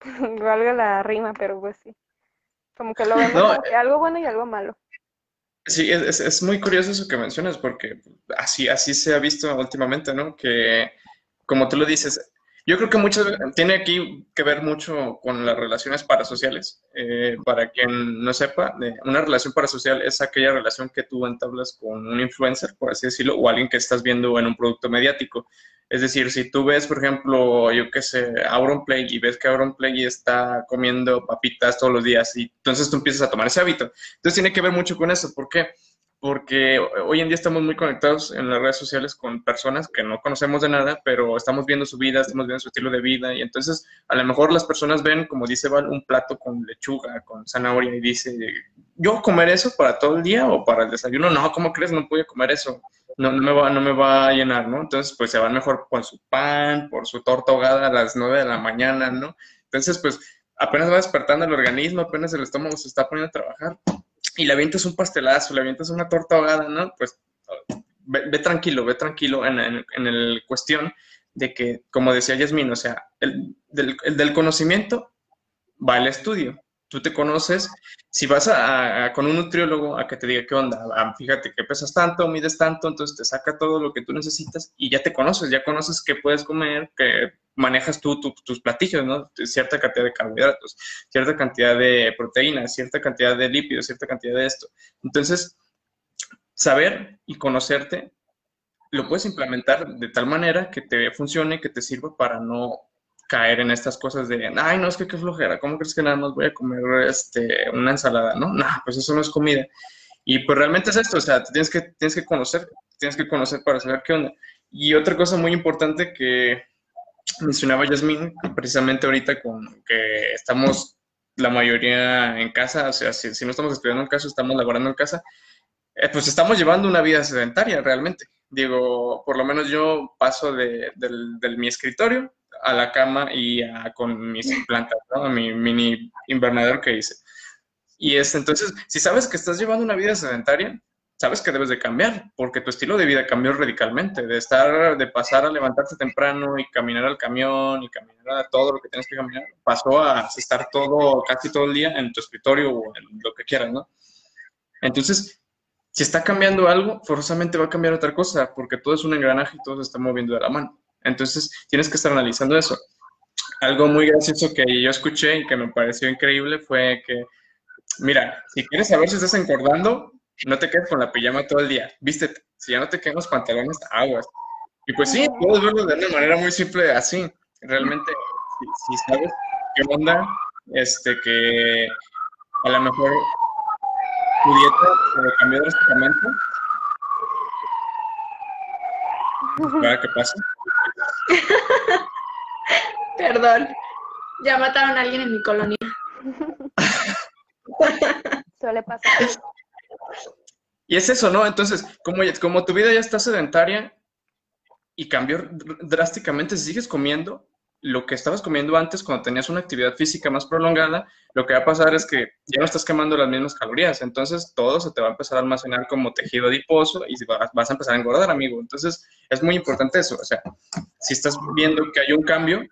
Valga la rima, pero pues sí. Como que lo vemos No, como que algo bueno y algo malo. Sí, es, es- es muy curioso eso que mencionas, porque así, así se ha visto últimamente, ¿no? Que, como tú lo dices, yo creo que mucho tiene aquí que ver mucho con las relaciones parasociales. Eh, para quien no sepa, eh, una relación parasocial es aquella relación que tú entablas con un influencer, por así decirlo, o alguien que estás viendo en un producto mediático. Es decir, si tú ves, por ejemplo, yo qué sé, Auronplay y ves que Auronplay está comiendo papitas todos los días y entonces tú empiezas a tomar ese hábito. Entonces tiene que ver mucho con eso. ¿Por qué? Hoy en día estamos muy conectados en las redes sociales con personas que no conocemos de nada, pero estamos viendo su vida, estamos viendo su estilo de vida y entonces a lo mejor las personas ven, como dice Val, un plato con lechuga, con zanahoria y dice, ¿yo comer eso para todo el día o para el desayuno? No, ¿cómo crees? No puedo comer eso no, no, me va, no me va a llenar, ¿no? Entonces, pues se van mejor por su pan, por su torta ahogada a las 9 de la mañana, ¿no? Entonces, pues apenas va despertando el organismo, apenas el estómago se está poniendo a trabajar y le avientas un pastelazo, le avientas una torta ahogada, ¿no? Pues ve, tranquilo, ve tranquilo en, en, en, el cuestión de que, como decía Yasmin, o sea, el del, el del conocimiento va al estudio tú te conoces, si vas a, a, con un nutriólogo a que te diga qué onda, ah, fíjate que pesas tanto, mides tanto, entonces te saca todo lo que tú necesitas y ya te conoces, ya conoces qué puedes comer, que manejas tú tu, tus platillos, ¿no? Cierta cantidad de carbohidratos, cierta cantidad de proteínas, cierta cantidad de lípidos, cierta cantidad de esto. Entonces, saber y conocerte lo puedes implementar de tal manera que te funcione, que te sirva para no caer en estas cosas de, ay, no, es que qué flojera, ¿cómo crees que nada más voy a comer este, una ensalada? No, no, pues eso no es comida. Y pues realmente es esto, o sea, tienes que, tienes que conocer, tienes que conocer para saber qué onda. Y otra cosa muy importante que mencionaba Yasmin, precisamente ahorita con que estamos la mayoría en casa, o sea, si, si no estamos estudiando en casa, estamos laborando en casa, eh, pues estamos llevando una vida sedentaria realmente. Digo, por lo menos yo paso de, del, mi escritorio a la cama y con mis plantas, mi mini invernadero que hice. Y es entonces, si sabes que estás llevando una vida sedentaria, sabes que debes de cambiar, porque tu estilo de vida cambió radicalmente, de estar, de pasar a levantarte temprano y caminar al camión y caminar a todo lo que tienes que caminar, pasó a estar todo, casi todo el día en tu escritorio o en lo que quieras, ¿no? Entonces, si está cambiando algo, forzosamente va a cambiar otra cosa, porque todo es un engranaje y todo se está moviendo de la mano. Entonces, tienes que estar analizando eso. Algo muy gracioso que yo escuché y que me pareció increíble fue que, mira, si quieres saber si estás engordando, no te quedes con la pijama todo el día, vístete. Si ya no te quedan los pantalones, aguas. Y pues sí, puedes verlo de una manera muy simple así. Realmente, si, sabes qué onda, este, que a lo mejor tu dieta se cambió drásticamente. ¿Para qué pasa? Perdón, ya mataron a alguien en mi colonia. Suele pasar. Y es eso, ¿no? Entonces, como, como tu vida ya está sedentaria y cambió drásticamente, si sigues comiendo lo que estabas comiendo antes cuando tenías una actividad física más prolongada, lo que va a pasar es que ya no estás quemando las mismas calorías, entonces todo se te va a empezar a almacenar como tejido adiposo y vas a empezar a engordar, amigo. Entonces, es muy importante eso, o sea, si estás viendo que hay un cambio,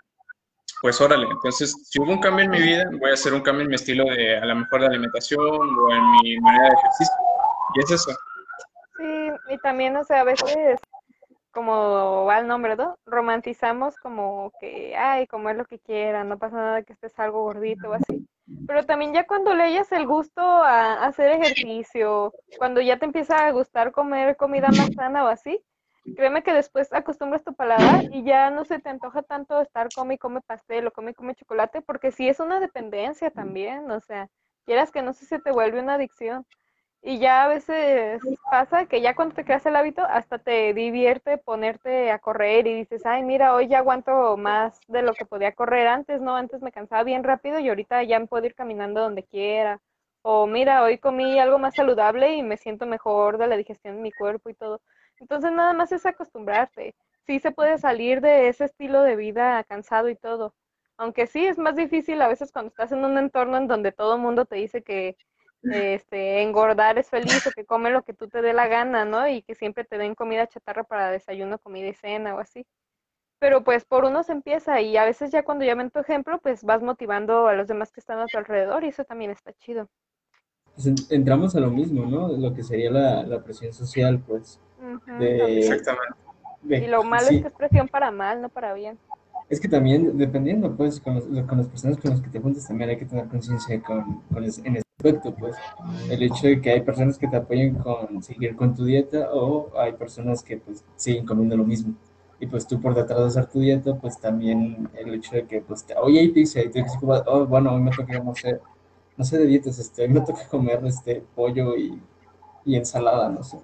pues órale, entonces si hubo un cambio en mi vida, voy a hacer un cambio en mi estilo de, a lo mejor de alimentación o en mi manera de ejercicio. Y es eso. Sí, y también, o sea, a veces, como va el nombre, ¿no? Romantizamos como que, ay, comer lo que quiera, no pasa nada que estés algo gordito o así. Pero también ya cuando leyes el gusto a, hacer ejercicio, cuando ya te empieza a gustar comer comida más sana o así, créeme que después acostumbras tu paladar y ya no se te antoja tanto estar come y come pastel o come y come chocolate, porque sí es una dependencia también, o sea, quieras que no sé, se te vuelve una adicción. Y ya a veces pasa que ya cuando te creas el hábito, hasta te divierte ponerte a correr y dices, ay, mira, hoy ya aguanto más de lo que podía correr antes, ¿no? Antes me cansaba bien rápido y ahorita ya puedo ir caminando donde quiera. O mira, hoy comí algo más saludable y me siento mejor de la digestión de mi cuerpo y todo. Entonces nada más es acostumbrarte. Sí se puede salir de ese estilo de vida cansado y todo. Aunque sí es más difícil a veces cuando estás en un entorno en donde todo el mundo te dice que este, engordar es feliz o que come lo que tú te dé la gana, ¿no? Y que siempre te den comida chatarra para desayuno, comida y cena o así. Pero pues por uno se empieza y a veces ya cuando ya ven tu ejemplo, pues vas motivando a los demás que están a tu alrededor y eso también está chido. Pues entramos a lo mismo, ¿no? Lo que sería la, presión social, pues. Exactamente. y lo malo es que es presión para mal, no para bien. Es que también, dependiendo, pues, con, con las personas con las que te juntas, también hay que tener conciencia con, con en aspecto, pues. El hecho de que hay personas que te apoyen con seguir con tu dieta o hay personas que, pues, siguen comiendo lo mismo. Y, pues, tú por detrás de hacer tu dieta, pues, también el hecho de que, pues, oye, hay pizza y tú dices, oh, bueno, hoy me toca, no sé, no sé de dietas, este, hoy me toca comer, este, pollo y, y ensalada, no sé.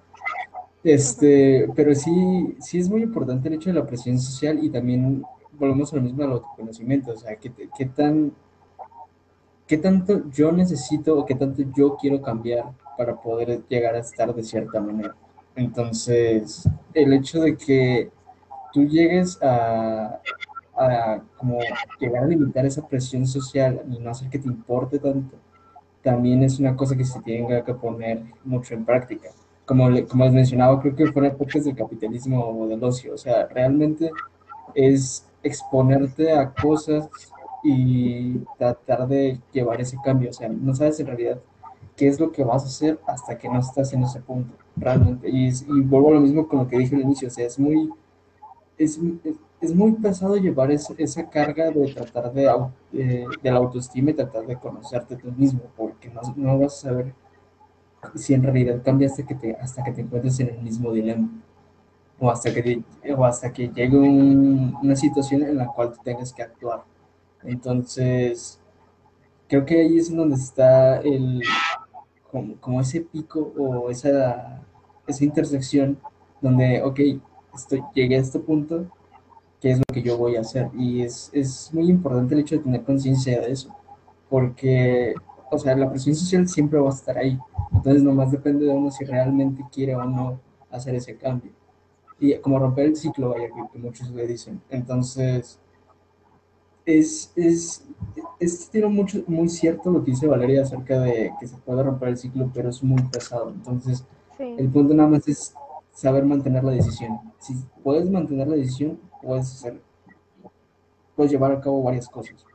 Este, pero sí, sí es muy importante el hecho de la presión social y también volvemos a lo mismo al autoconocimiento, o sea, qué, qué tan, qué tanto yo necesito o qué tanto yo quiero cambiar para poder llegar a estar de cierta manera. Entonces, el hecho de que tú llegues a, a como llegar a limitar esa presión social y no hacer que te importe tanto, también es una cosa que se tiene que poner mucho en práctica. Como, como has mencionado, creo que fueron épocas del capitalismo o del ocio. O sea, realmente es exponerte a cosas y tratar de llevar ese cambio. O sea, no sabes en realidad qué es lo que vas a hacer hasta que no estás en ese punto, realmente. Y, vuelvo a lo mismo con lo que dije al inicio, o sea, es muy, es, es muy pesado llevar esa carga de tratar de, de, la autoestima y tratar de conocerte tú mismo, porque no, no, vas a saber si en realidad cambiaste que te, hasta que te encuentres en el mismo dilema o hasta que, o hasta que llegue una situación en la cual tú tengas que actuar. Entonces, creo que ahí es donde está el, como, ese pico o esa, esa intersección donde, ok, estoy, llegué a este punto, ¿qué es lo que yo voy a hacer? Y es, es muy importante el hecho de tener conciencia de eso, porque, o sea, la presión social siempre va a estar ahí. Entonces, nomás depende de uno si realmente quiere o no hacer ese cambio y como romper el ciclo, vaya, que, muchos le dicen. Entonces, es, es, es tiene mucho, muy cierto lo que dice Valeria acerca de que se puede romper el ciclo, pero es muy pesado. Entonces, Sí. el punto nada más es saber mantener la decisión. Si puedes mantener la decisión, puedes hacer, puedes llevar a cabo varias cosas.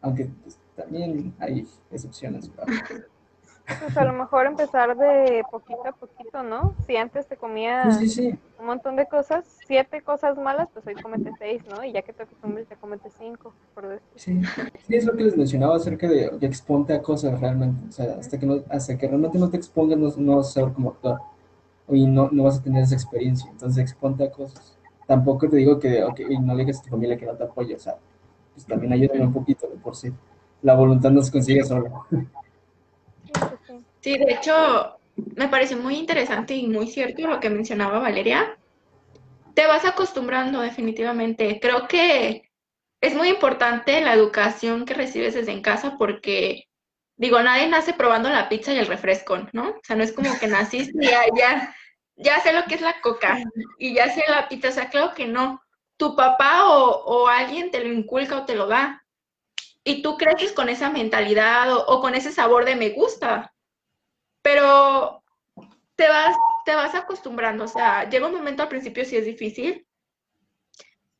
aunque pues, también hay excepciones. claro. Pues a lo mejor empezar de poquito a poquito, ¿no? Si antes te comías Sí, sí, un montón de cosas, siete cosas malas, pues hoy comete seis, ¿no? Y ya que te acostumbres, te comete cinco, por decir. Sí, sí, es lo que les mencionaba acerca de, de exponte a cosas realmente. O sea, hasta que, no, hasta que realmente no te expongas, no, no vas a saber cómo actuar. Y no, no vas a tener esa experiencia. Entonces, exponte a cosas. Tampoco te digo que, ok, no le digas a tu familia que no te apoye. O sea, pues también ayúdame un poquito de por sí. La voluntad no se consigue sola. Sí, de hecho, me pareció muy interesante y muy cierto lo que mencionaba Valeria. Te vas acostumbrando definitivamente. Creo que es muy importante la educación que recibes desde en casa porque, digo, nadie nace probando la pizza y el refresco, ¿no? O sea, no es como que naciste y ya, ya, ya sé lo que es la coca y ya sé la pizza. O sea, claro que no. Tu papá o, o alguien te lo inculca o te lo da. Y tú creces con esa mentalidad o, o con ese sabor de me gusta pero te vas, te vas acostumbrando, o sea, llega un momento al principio si es difícil,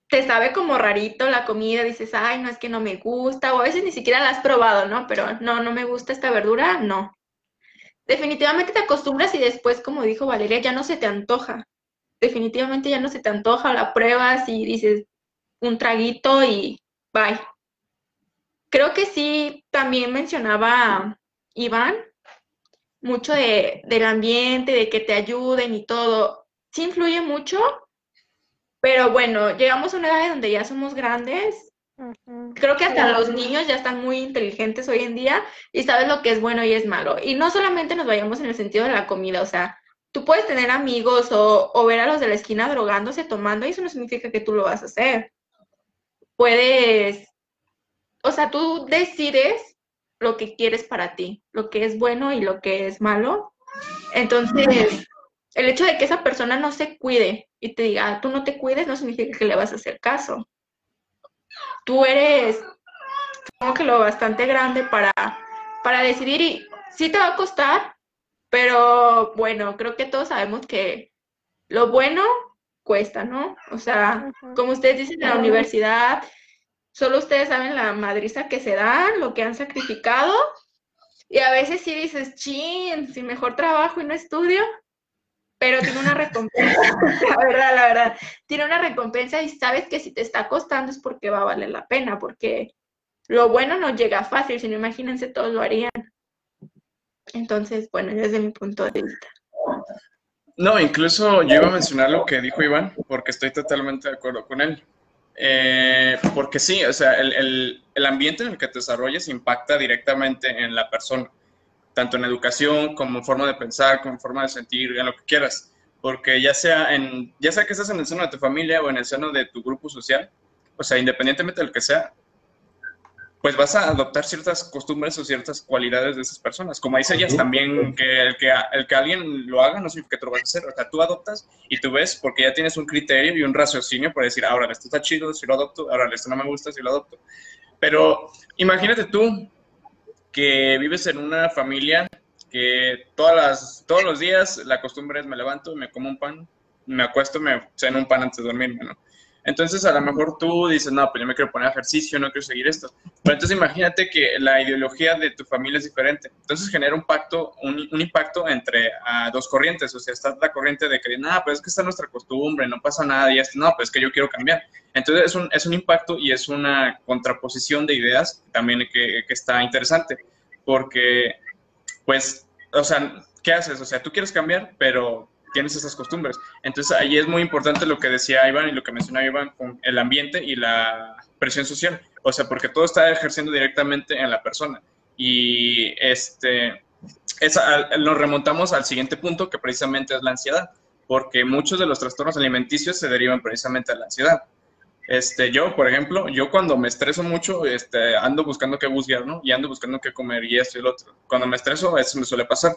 te sabe como rarito la comida, dices, ay, no es que no me gusta, o a veces ni siquiera la has probado, ¿no? Pero no, no me gusta esta verdura, no. Definitivamente te acostumbras y después, como dijo Valeria, ya no se te antoja. Definitivamente ya no se te antoja, la pruebas y dices un traguito y bye. Creo que sí, también mencionaba Iván, mucho de, del ambiente, de que te ayuden y todo, sí influye mucho, pero bueno, llegamos a una edad donde ya somos grandes. Creo que hasta los niños ya están muy inteligentes hoy en día y sabes lo que es bueno y es malo. Y no solamente nos vayamos en el sentido de la comida, o sea, tú puedes tener amigos o, o ver a los de la esquina drogándose, tomando, y eso no significa que tú lo vas a hacer. Puedes, o sea, tú decides lo que quieres para ti, lo que es bueno y lo que es malo. Entonces, el hecho de que esa persona no se cuide y te diga, "Ah, tú no te cuides, no significa que le vas a hacer caso. Tú eres, supongo que lo bastante grande para, para decidir y sí te va a costar, pero bueno, creo que todos sabemos que lo bueno cuesta, ¿no? O sea, como ustedes dicen en la universidad, solo ustedes saben la madriza que se dan, lo que han sacrificado, y a veces sí dices, chin, si mejor trabajo y no estudio, pero tiene una recompensa, la verdad, la verdad, tiene una recompensa y sabes que si te está costando es porque va a valer la pena, porque lo bueno no llega fácil, si no imagínense todos lo harían. Entonces, bueno, desde mi punto de vista. No, incluso yo iba a mencionar lo que dijo Iván, porque estoy totalmente de acuerdo con él. Eh, porque sí, o sea, el, el- el ambiente en el que te desarrolles impacta directamente en la persona, tanto en educación como en forma de pensar, como en forma de sentir, en lo que quieras. Porque ya sea, en, ya sea que estés en el seno de tu familia o en el seno de tu grupo social, o sea, independientemente del que sea, pues vas a adoptar ciertas costumbres o ciertas cualidades de esas personas. Como dice ellas también, que el, que el que alguien lo haga no significa que tú lo vas a hacer. O sea, tú adoptas y tú ves porque ya tienes un criterio y un raciocinio para decir, ahora esto está chido, si lo adopto, ahora esto no me gusta, si lo adopto. Pero imagínate tú que vives en una familia que todas las, todos los días la costumbre es me levanto, me como un pan, me acuesto, me ceno un pan antes de dormirme, ¿no? Entonces, a lo mejor tú dices, no, pues yo me quiero poner ejercicio, no quiero seguir esto. Pero entonces imagínate que la ideología de tu familia es diferente. Entonces genera un, pacto, un, un impacto entre dos corrientes. O sea, está la corriente de que, no, pues es que está nuestra costumbre, no pasa nada. Y esto, no, pues es que yo quiero cambiar. Entonces es un, es un impacto y es una contraposición de ideas también que, que está interesante. Porque, pues, o sea, ¿qué haces? O sea, tú quieres cambiar, pero tienes esas costumbres. Entonces ahí es muy importante lo que decía Iván y lo que mencionaba Iván con el ambiente y la presión social. O sea, porque todo está ejerciendo directamente en la persona. Y este, nos remontamos al siguiente punto, que precisamente es la ansiedad, porque muchos de los trastornos alimenticios se derivan precisamente de la ansiedad. Este, yo, por ejemplo, yo cuando me estreso mucho, este, ando buscando qué buscar, ¿no? Y ando buscando qué comer y esto y lo otro. Cuando me estreso, eso me suele pasar.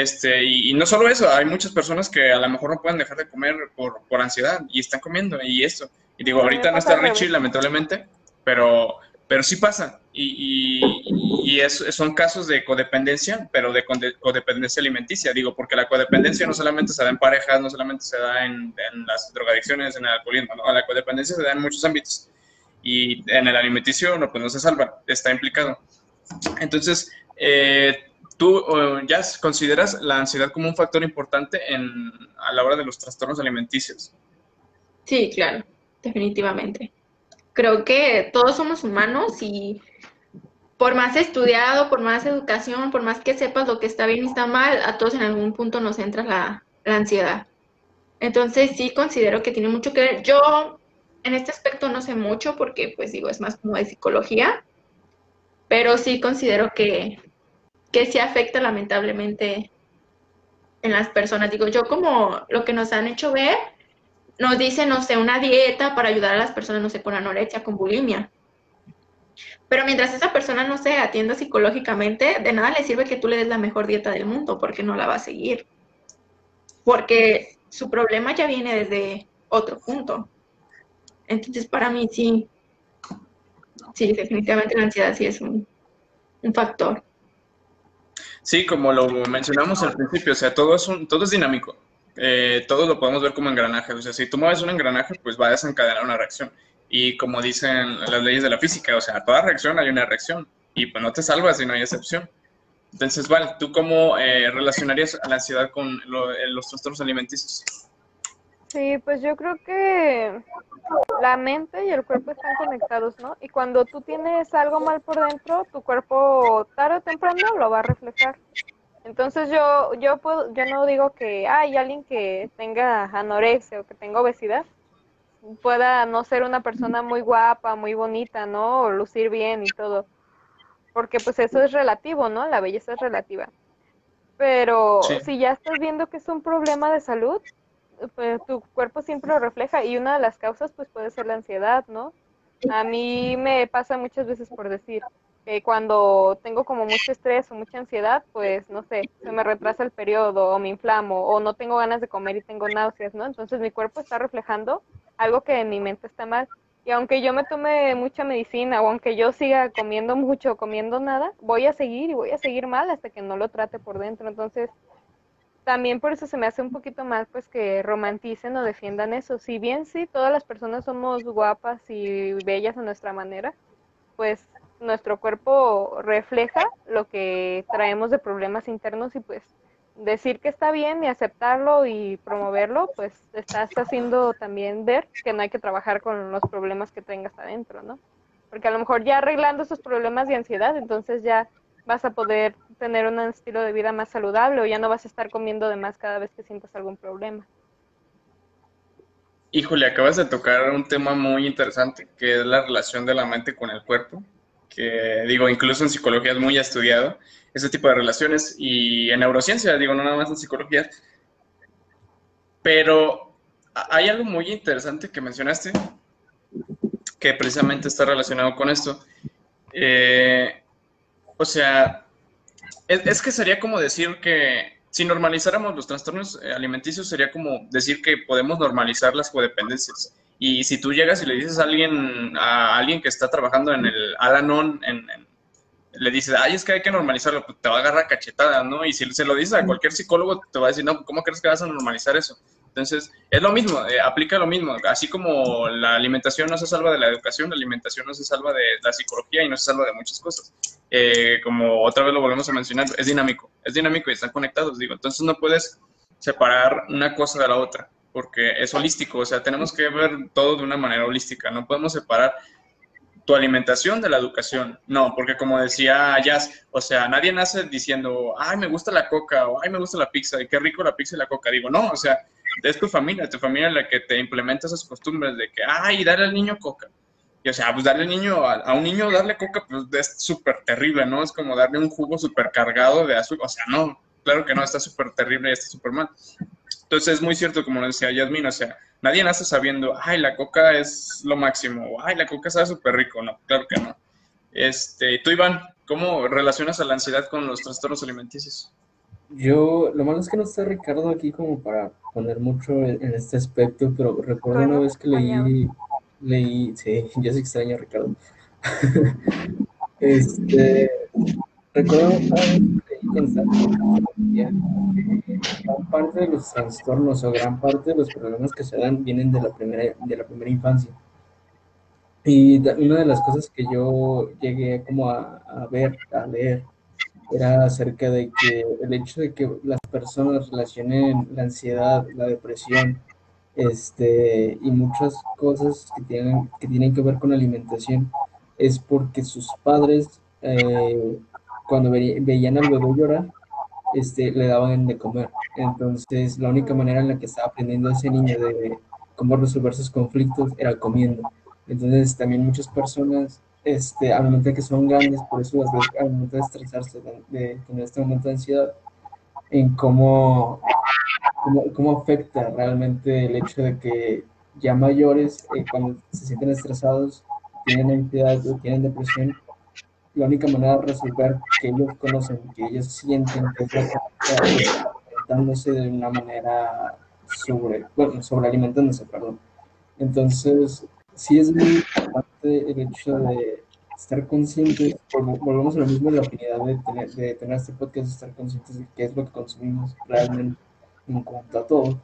Este, y, y, no solo eso, hay muchas personas que a lo mejor no pueden dejar de comer por, por ansiedad y están comiendo y esto. Y digo, ahorita no está Richie, lamentablemente, pero, pero sí pasa. Y, y, y es, son casos de codependencia, pero de codependencia alimenticia, digo, porque la codependencia no solamente se da en parejas, no solamente se da en, en las drogadicciones, en el alcoholismo, ¿no? la codependencia se da en muchos ámbitos. Y en el alimenticio, no, pues no se salva, está implicado. Entonces, eh, ¿tú ya consideras la ansiedad como un factor importante en, a la hora de los trastornos alimenticios? Sí, claro, definitivamente. Creo que todos somos humanos y por más estudiado, por más educación, por más que sepas lo que está bien y está mal, a todos en algún punto nos entra la, la ansiedad. Entonces sí considero que tiene mucho que ver. Yo en este aspecto no sé mucho porque pues digo, es más como de psicología, pero sí considero que, que sí afecta lamentablemente en las personas. Digo, yo como lo que nos han hecho ver, nos dicen, no sé, una dieta para ayudar a las personas, no sé, con anorexia, con bulimia. Pero mientras esa persona no se atienda psicológicamente, de nada le sirve que tú le des la mejor dieta del mundo, porque no la va a seguir. Porque su problema ya viene desde otro punto. Entonces, para mí sí, sí, definitivamente la ansiedad sí es un, factor. Sí, como lo mencionamos al principio, o sea, todo es, un, todo es dinámico. Eh, todo lo podemos ver como engranaje. O sea, si tú mueves un engranaje, pues va a desencadenar una reacción. Y como dicen las leyes de la física, o sea, a toda reacción hay una reacción. Y pues no te salvas si no hay excepción. Entonces, vale, ¿tú cómo eh, relacionarías la ansiedad con eh, los trastornos alimenticios? Sí, pues yo creo que la mente y el cuerpo están conectados, ¿no? Y cuando tú tienes algo mal por dentro, tu cuerpo tarde o temprano lo va a reflejar. Entonces yo yo puedo yo no digo que hay alguien que tenga anorexia o que tenga obesidad pueda no ser una persona muy guapa, muy bonita, ¿no? O lucir bien y todo. Porque pues eso es relativo, ¿no? La belleza es relativa. Pero si ya estás viendo que es un problema de salud, pues, tu cuerpo siempre lo refleja y una de las causas pues puede ser la ansiedad, ¿no? A mí me pasa muchas veces por decir que cuando tengo como mucho estrés o mucha ansiedad, pues no sé, se me retrasa el periodo o me inflamo o no tengo ganas de comer y tengo náuseas, ¿no? Entonces mi cuerpo está reflejando algo que en mi mente está mal. Y aunque yo me tome mucha medicina o aunque yo siga comiendo mucho o comiendo nada, voy a seguir y voy a seguir mal hasta que no lo trate por dentro. Entonces, también por eso se me hace un poquito mal pues que romanticen o defiendan eso. Si bien sí, todas las personas somos guapas y bellas a nuestra manera, pues nuestro cuerpo refleja lo que traemos de problemas internos y pues decir que está bien y aceptarlo y promoverlo, pues estás haciendo también ver que no hay que trabajar con los problemas que tengas adentro, ¿no? Porque a lo mejor ya arreglando esos problemas de ansiedad, entonces ya vas a poder tener un estilo de vida más saludable o ya no vas a estar comiendo de más cada vez que sientas algún problema. Híjole, acabas de tocar un tema muy interesante, que es la relación de la mente con el cuerpo, que digo, incluso en psicología es muy estudiado, ese tipo de relaciones, y en neurociencia, digo, no nada más en psicología. Pero hay algo muy interesante que mencionaste, que precisamente está relacionado con esto. Eh, o sea, es, que sería como decir que si normalizáramos los trastornos eh, alimenticios, sería como decir que podemos normalizar las codependencias. Y si tú llegas y le dices a alguien, a alguien que está trabajando en el Alanon, en, le dices, ay, es que hay que normalizarlo, pues te va a agarrar cachetada, ¿no? Y si se lo dices a cualquier psicólogo, te va a decir, no, ¿cómo crees que vas a normalizar eso? Entonces, es lo mismo, eh, aplica lo mismo. Así como la alimentación no se salva de la educación, la alimentación no se salva de la psicología y no se salva de muchas cosas. Eh, como otra vez lo volvemos a mencionar, es dinámico, es dinámico y están conectados, digo. Entonces, no puedes separar una cosa de la otra, porque es holístico, o sea, tenemos que ver todo de una manera holística, no podemos separar tu alimentación de la educación. No, porque como decía Jazz, o sea, nadie nace diciendo, ay, me gusta la coca o ay, me gusta la pizza y qué rico la pizza y la coca. Digo, no, o sea, es tu familia, tu familia la que te implementa esas costumbres de que, ay, darle al niño coca. Y o sea, pues darle al niño, a, un niño darle coca, pues es súper terrible, ¿no? Es como darle un jugo súper cargado de azúcar. O sea, no, claro que no, está súper terrible y está súper mal. Entonces es muy cierto, como decía Yasmin, o sea, nadie nace sabiendo, ay, la coca es lo máximo, o ay, la coca sabe súper rico. No, claro que no. Este, tú, Iván, ¿cómo relacionas a la ansiedad con los trastornos alimenticios? Yo, lo malo es que no está Ricardo aquí como para poner mucho en, este aspecto, pero recuerdo una vez que leí leí, sí, yo sí extraño a Ricardo. este, recuerdo gran parte de los trastornos o gran parte de los problemas que se dan vienen de la primera, de la primera infancia. Y una de las cosas que yo llegué como a, a ver, a leer, era acerca de que el hecho de que las personas relacionen la ansiedad, la depresión, este, y muchas cosas que tienen, que tienen que ver con alimentación, es porque sus padres, eh, cuando veían al bebé llorar, este, le daban de comer. Entonces, la única manera en la que estaba aprendiendo ese niño de cómo resolver sus conflictos era comiendo. Entonces, también muchas personas, este, al momento que son grandes, por eso las al momento de estresarse, de, tener este momento de ansiedad, en cómo, cómo, cómo, afecta realmente el hecho de que ya mayores, eh, cuando se sienten estresados, tienen ansiedad o tienen depresión, la única manera de resolver que ellos conocen, que ellos sienten que es alimentándose de una manera sobre, bueno, sobrealimentándose, perdón. Entonces, sí es muy importante el hecho de estar conscientes, volvemos a lo mismo de la afinidad de tener, de tener este podcast, estar conscientes de qué es lo que consumimos realmente en cuanto a todo.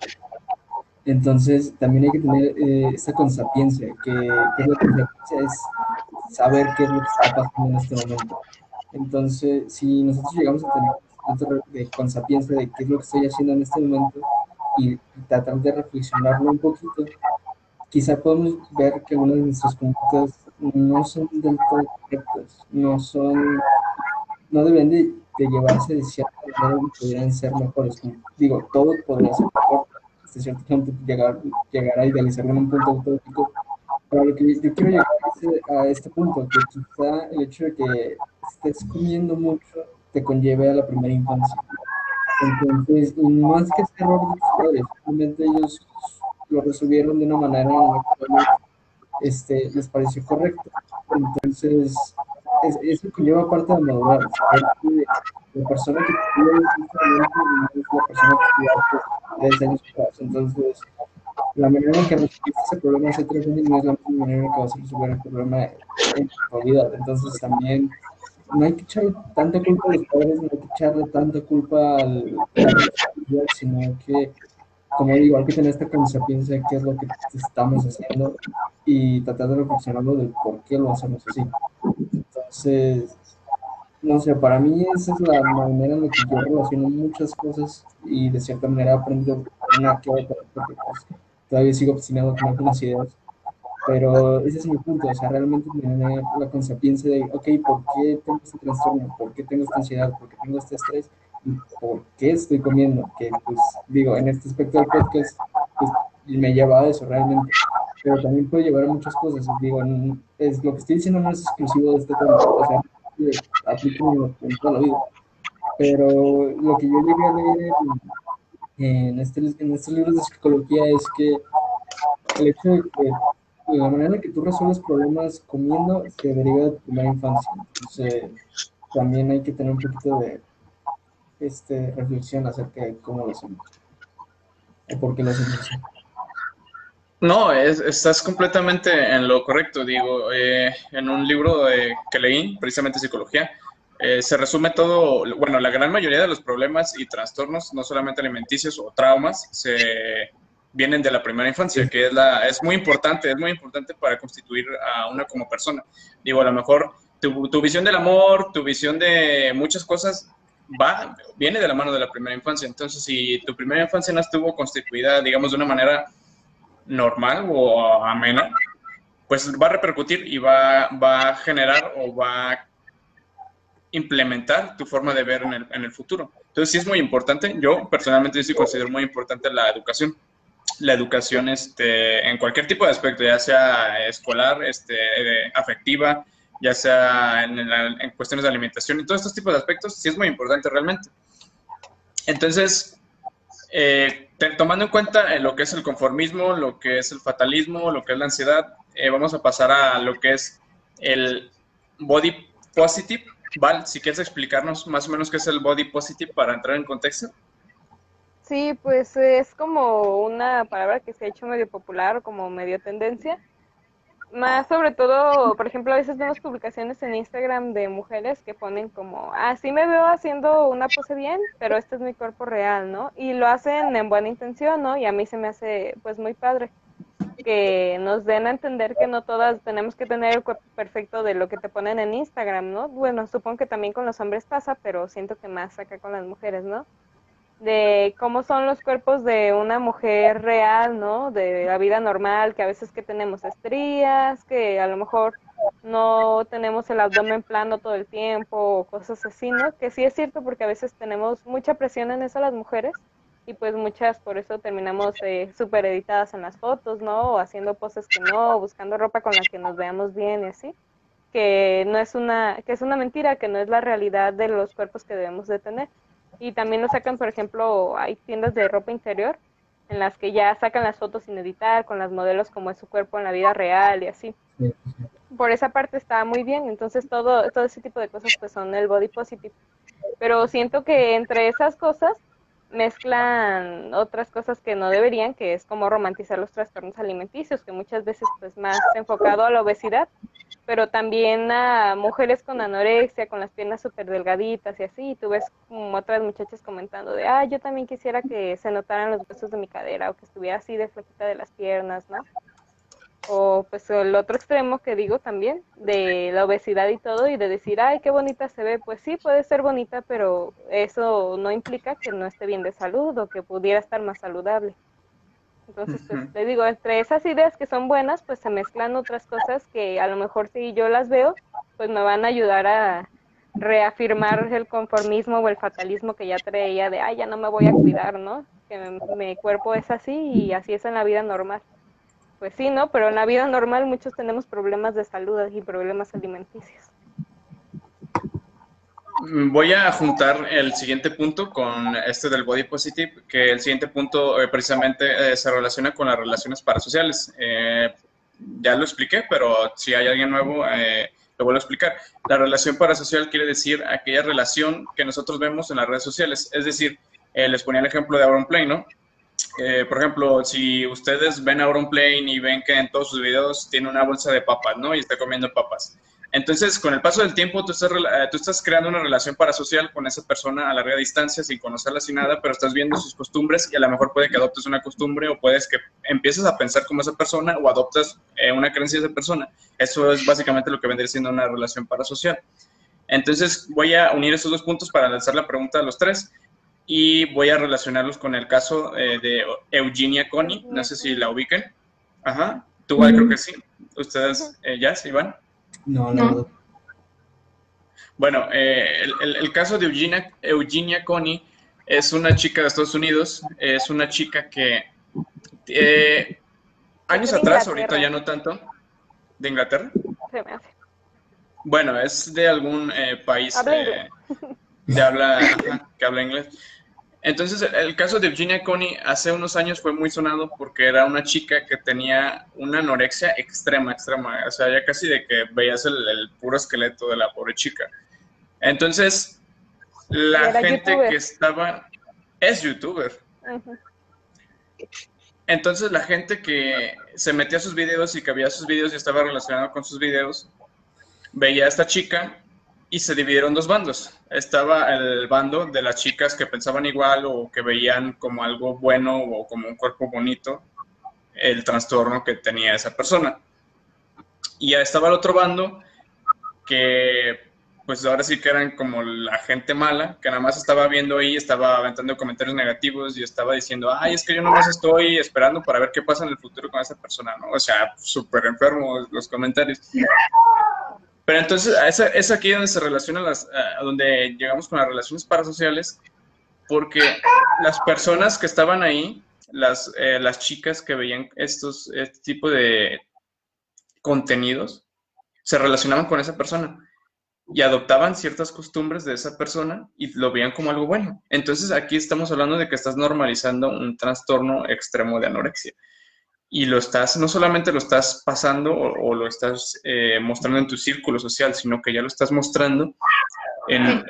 Entonces, también hay que tener eh, esta consapiencia, que, que la consapiencia es saber qué es lo que está pasando en este momento. Entonces, si nosotros llegamos a tener de consapiencia de qué es lo que estoy haciendo en este momento y tratar de reflexionarlo un poquito, quizá podemos ver que algunas de nuestras conductas no son del todo correctas, no son, no deben de, llevarse de cierta manera y podrían ser mejores. Digo, todo podría ser mejor, hasta cierto punto llegar, llegar a idealizarlo en un punto utópico, pero lo que yo quiero llegar a este punto, que quizá el hecho de que estés comiendo mucho te conlleve a la primera infancia. Entonces, es que sea error de tus padres, simplemente ellos lo resolvieron de una manera en la cual este, les pareció correcto. Entonces, es, eso conlleva parte de madurar. La persona que tuvo es la persona que hace años atrás. Entonces, la manera en que resolviste ese problema hace tres años no es la misma manera en que vas a resolver el problema en tu vida. Entonces, también no hay que echarle tanta culpa a los padres, no hay que echarle tanta culpa al, al sino que como digo, hay que tener esta conciencia de qué es lo que estamos haciendo y tratar de reflexionarlo del por qué lo hacemos así. Entonces, no sé, para mí esa es la manera en la que yo relaciono muchas cosas y de cierta manera he aprendido una que otra, porque pues, todavía sigo obstinado con algunas ideas. Pero ese es mi punto, o sea, realmente tener la conciencia de, ok, ¿por qué tengo este trastorno? ¿Por qué tengo esta ansiedad? ¿Por qué tengo este estrés? Por qué estoy comiendo, que pues digo, en este aspecto del podcast pues, me lleva a eso realmente, pero también puede llevar a muchas cosas, digo, es, lo que estoy diciendo no es exclusivo de este tema, o sea, aplico en toda la vida, pero lo que yo llegué a leer en, este, en estos libros de psicología es que el hecho de que la manera en que tú resuelves problemas comiendo se deriva de tu primera infancia, entonces también hay que tener un poquito de este, reflexión acerca de cómo lo hacemos o por qué lo hacemos No, estás completamente en lo correcto. Digo, eh, en un libro que leí, precisamente psicología, eh, se resume todo, bueno, la gran mayoría de los problemas y trastornos, no solamente alimenticios o traumas, se vienen de la primera infancia, que es, la, es muy importante, es muy importante para constituir a una como persona. Digo, a lo mejor tu visión del amor, tu visión de muchas cosas va, viene de la mano de la primera infancia. Entonces, si tu primera infancia no estuvo constituida, digamos, de una manera normal o amena, pues va a repercutir y va, va a generar o va a implementar tu forma de ver en el, en el futuro. Entonces, sí es muy importante. Yo personalmente sí considero muy importante la educación. La educación este, en cualquier tipo de aspecto, ya sea escolar, este, afectiva, ya sea en, cuestiones de alimentación y todos estos tipos de aspectos, sí es muy importante realmente. Entonces, eh, tomando en cuenta eh, lo que es el conformismo, lo que es el fatalismo, lo que es la ansiedad, eh, vamos a pasar a lo que es el body positive. Val, si quieres explicarnos más o menos qué es el body positive para entrar en contexto. Sí, pues es como una palabra que se ha hecho medio popular como medio tendencia, Más sobre todo, por ejemplo, a veces vemos publicaciones en Instagram de mujeres que ponen como, ah, sí me veo haciendo una pose bien, pero este es mi cuerpo real, ¿no? Y lo hacen en buena intención, ¿no? Y a mí se me hace pues muy padre que nos den a entender que no todas tenemos que tener el cuerpo perfecto de lo que te ponen en Instagram, ¿no? Bueno, supongo que también con los hombres pasa, pero siento que más acá con las mujeres, ¿no? De cómo son los cuerpos de una mujer real, ¿no? De la vida normal, que a veces que tenemos estrías, que a lo mejor no tenemos el abdomen plano todo el tiempo o cosas así, ¿no? Que sí es cierto porque a veces tenemos mucha presión en eso las mujeres y pues muchas por eso terminamos eh, súper editadas en las fotos, ¿no? O haciendo poses que no, buscando ropa con la que nos veamos bien y así que no es una que es una mentira, que no es la realidad de los cuerpos que debemos de tener. Y también lo sacan, por ejemplo, hay tiendas de ropa interior en las que ya sacan las fotos sin editar, con las modelos como es su cuerpo en la vida real y así. Por esa parte está muy bien, entonces todo, todo ese tipo de cosas pues son el body positive. Pero siento que entre esas cosas mezclan otras cosas que no deberían, que es como romantizar los trastornos alimenticios, que muchas veces pues más enfocado a la obesidad, pero también a mujeres con anorexia, con las piernas súper delgaditas y así, y tú ves como otras muchachas comentando de, ah, yo también quisiera que se notaran los huesos de mi cadera o que estuviera así de flaquita de las piernas, ¿no? O pues el otro extremo que digo también, de la obesidad y todo, y de decir, ay, qué bonita se ve, pues sí, puede ser bonita, pero eso no implica que no esté bien de salud o que pudiera estar más saludable. Entonces, pues te digo, entre esas ideas que son buenas, pues se mezclan otras cosas que a lo mejor si yo las veo, pues me van a ayudar a reafirmar el conformismo o el fatalismo que ya traía de, ay, ya no me voy a cuidar, ¿no? Que mi cuerpo es así y así es en la vida normal. Pues sí, ¿no? Pero en la vida normal muchos tenemos problemas de salud y problemas alimenticios. Voy a juntar el siguiente punto con este del body positive, que el siguiente punto eh, precisamente eh, se relaciona con las relaciones parasociales. Eh, ya lo expliqué, pero si hay alguien nuevo, lo vuelvo a explicar. La relación parasocial quiere decir aquella relación que nosotros vemos en las redes sociales. Es decir, les ponía el ejemplo de Auronplay, ¿no? por ejemplo, si ustedes ven Auronplay y ven que en todos sus videos tiene una bolsa de papas, ¿no? Y está comiendo papas. Entonces, con el paso del tiempo, tú estás, eh, tú estás creando una relación parasocial con esa persona a larga distancia, sin conocerla, sin nada, pero estás viendo sus costumbres y a lo mejor puede que adoptes una costumbre o puedes que empieces a pensar como esa persona o adoptas eh, una creencia de esa persona. Eso es básicamente lo que vendría siendo una relación parasocial. Entonces, voy a unir esos dos puntos para lanzar la pregunta a los tres y voy a relacionarlos con el caso eh, de Eugenia Connie. No sé si la ubiquen. Ajá. Tú, creo que sí. Ustedes, ya, ¿sí van? No, no. Bueno, eh, el, caso de Eugenia, Eugenia Connie es una chica de Estados Unidos, es una chica que eh, años atrás, ahorita ya no tanto, de Inglaterra. Se me hace. Bueno, es de algún eh, país de habla, que habla inglés. Entonces, el caso de Virginia Coney hace unos años fue muy sonado porque era una chica que tenía una anorexia extrema, extrema. O sea, ya casi de que veías el, puro esqueleto de la pobre chica. Entonces, la gente que estaba... Es youtuber. Entonces, la gente que se metía a sus videos y que veía sus videos y estaba relacionado con sus videos, veía a esta chica y se dividieron dos bandos. Estaba el bando de las chicas que pensaban igual o que veían como algo bueno o como un cuerpo bonito el trastorno que tenía esa persona. Y ya estaba el otro bando que pues ahora sí que eran como la gente mala, que nada más estaba viendo ahí, estaba aventando comentarios negativos y estaba diciendo, ay, es que yo nomás estoy esperando para ver qué pasa en el futuro con esa persona, ¿no? O sea, súper enfermos los comentarios. Pero entonces es, aquí donde se relaciona las, donde llegamos con las relaciones parasociales, porque las personas que estaban ahí, las, eh, las chicas que veían estos, este tipo de contenidos, se relacionaban con esa persona y adoptaban ciertas costumbres de esa persona y lo veían como algo bueno. Entonces aquí estamos hablando de que estás normalizando un trastorno extremo de anorexia y lo estás, no solamente lo estás pasando o, lo estás eh, mostrando en tu círculo social, sino que ya lo estás mostrando en,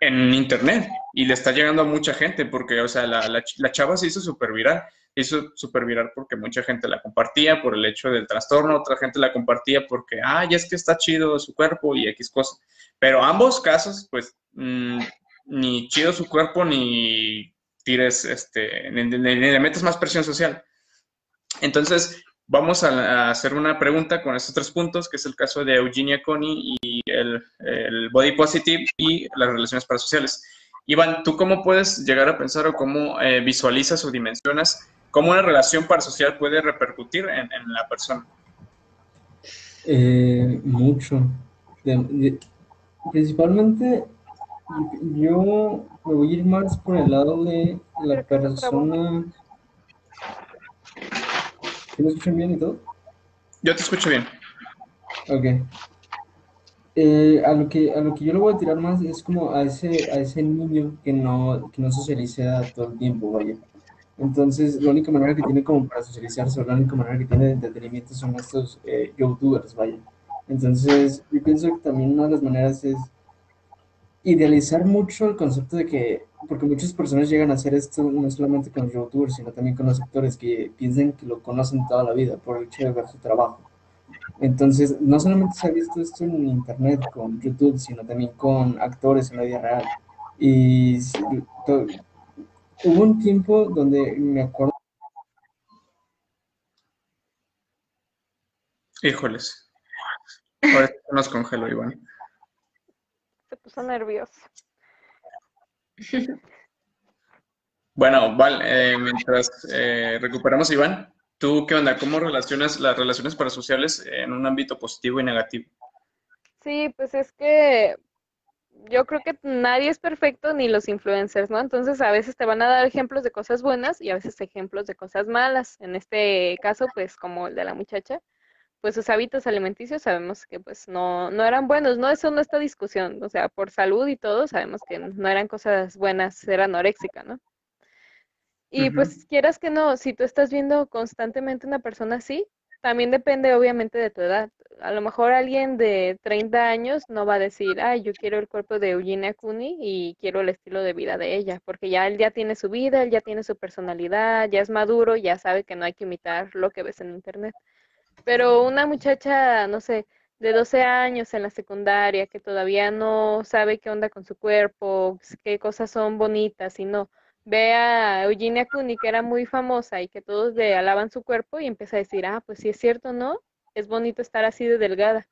en internet y le está llegando a mucha gente porque, o sea, la, la, chava se hizo súper viral. hizo súper viral porque mucha gente la compartía por el hecho del trastorno, otra gente la compartía porque, ah, ya es que está chido su cuerpo y X cosa. Pero ambos casos, pues, mm, ni chido su cuerpo, ni tires, este, ni, le metes más presión social. Entonces, vamos a, hacer una pregunta con estos tres puntos, que es el caso de Eugenia Coney y el, body positive y las relaciones parasociales. Iván, ¿tú cómo puedes llegar a pensar o cómo eh, visualizas o dimensionas cómo una relación parasocial puede repercutir en, la persona? Eh, mucho. principalmente yo me voy a ir más por el lado de la persona. ¿Me escuchan bien y todo? Yo te escucho bien. Ok. Eh, a, lo que, a lo que yo le voy a tirar más es como a ese, a ese niño que no, que no socializa todo el tiempo, vaya. Entonces, la única manera que tiene como para socializarse, o la única manera que tiene de entretenimiento son estos eh, youtubers, vaya. Entonces, yo pienso que también una de las maneras es idealizar mucho el concepto de que, porque muchas personas llegan a hacer esto no solamente con los youtubers, sino también con los actores que piensan que lo conocen toda la vida por el hecho de ver su trabajo. Entonces, no solamente se ha visto esto en internet con YouTube, sino también con actores en la vida real. Y hubo un tiempo donde me acuerdo. Híjoles. Ahora nos congelo, Iván se puso nervioso. Bueno, vale, eh, mientras eh, recuperamos, Iván, ¿tú qué onda? ¿Cómo relacionas las relaciones parasociales en un ámbito positivo y negativo? Sí, pues es que yo creo que nadie es perfecto, ni los influencers, ¿no? Entonces a veces te van a dar ejemplos de cosas buenas y a veces ejemplos de cosas malas. En este caso, pues como el de la muchacha, pues sus hábitos alimenticios sabemos que pues no, no eran buenos, no, eso no está discusión, o sea, por salud y todo sabemos que no eran cosas buenas ser anoréxica, ¿no? Y pues quieras que no, si tú estás viendo constantemente una persona así, también depende obviamente de tu edad. A lo mejor alguien de 30 años no va a decir, ay, yo quiero el cuerpo de Eugenia Cooney y quiero el estilo de vida de ella, porque ya él ya tiene su vida, él ya tiene su personalidad, ya es maduro, ya sabe que no hay que imitar lo que ves en internet. Pero una muchacha, no sé, de 12 años en la secundaria, que todavía no sabe qué onda con su cuerpo, qué cosas son bonitas y no, ve a Eugenia Cooney, que era muy famosa y que todos le alaban su cuerpo y empieza a decir, ah, pues sí es cierto, ¿no? Es bonito estar así de delgada.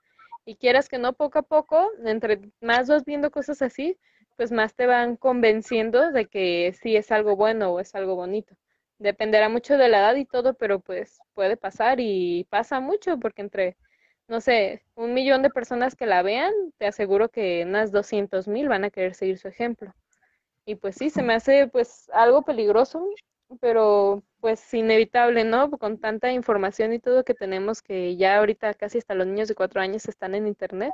Y quieras que no, poco a poco, entre más vas viendo cosas así, pues más te van convenciendo de que sí es algo bueno o es algo bonito dependerá mucho de la edad y todo, pero pues puede pasar y pasa mucho porque entre, no sé, un millón de personas que la vean, te aseguro que unas 200 mil van a querer seguir su ejemplo. Y pues sí, se me hace pues algo peligroso, pero pues inevitable, ¿no? Con tanta información y todo que tenemos que ya ahorita casi hasta los niños de cuatro años están en internet.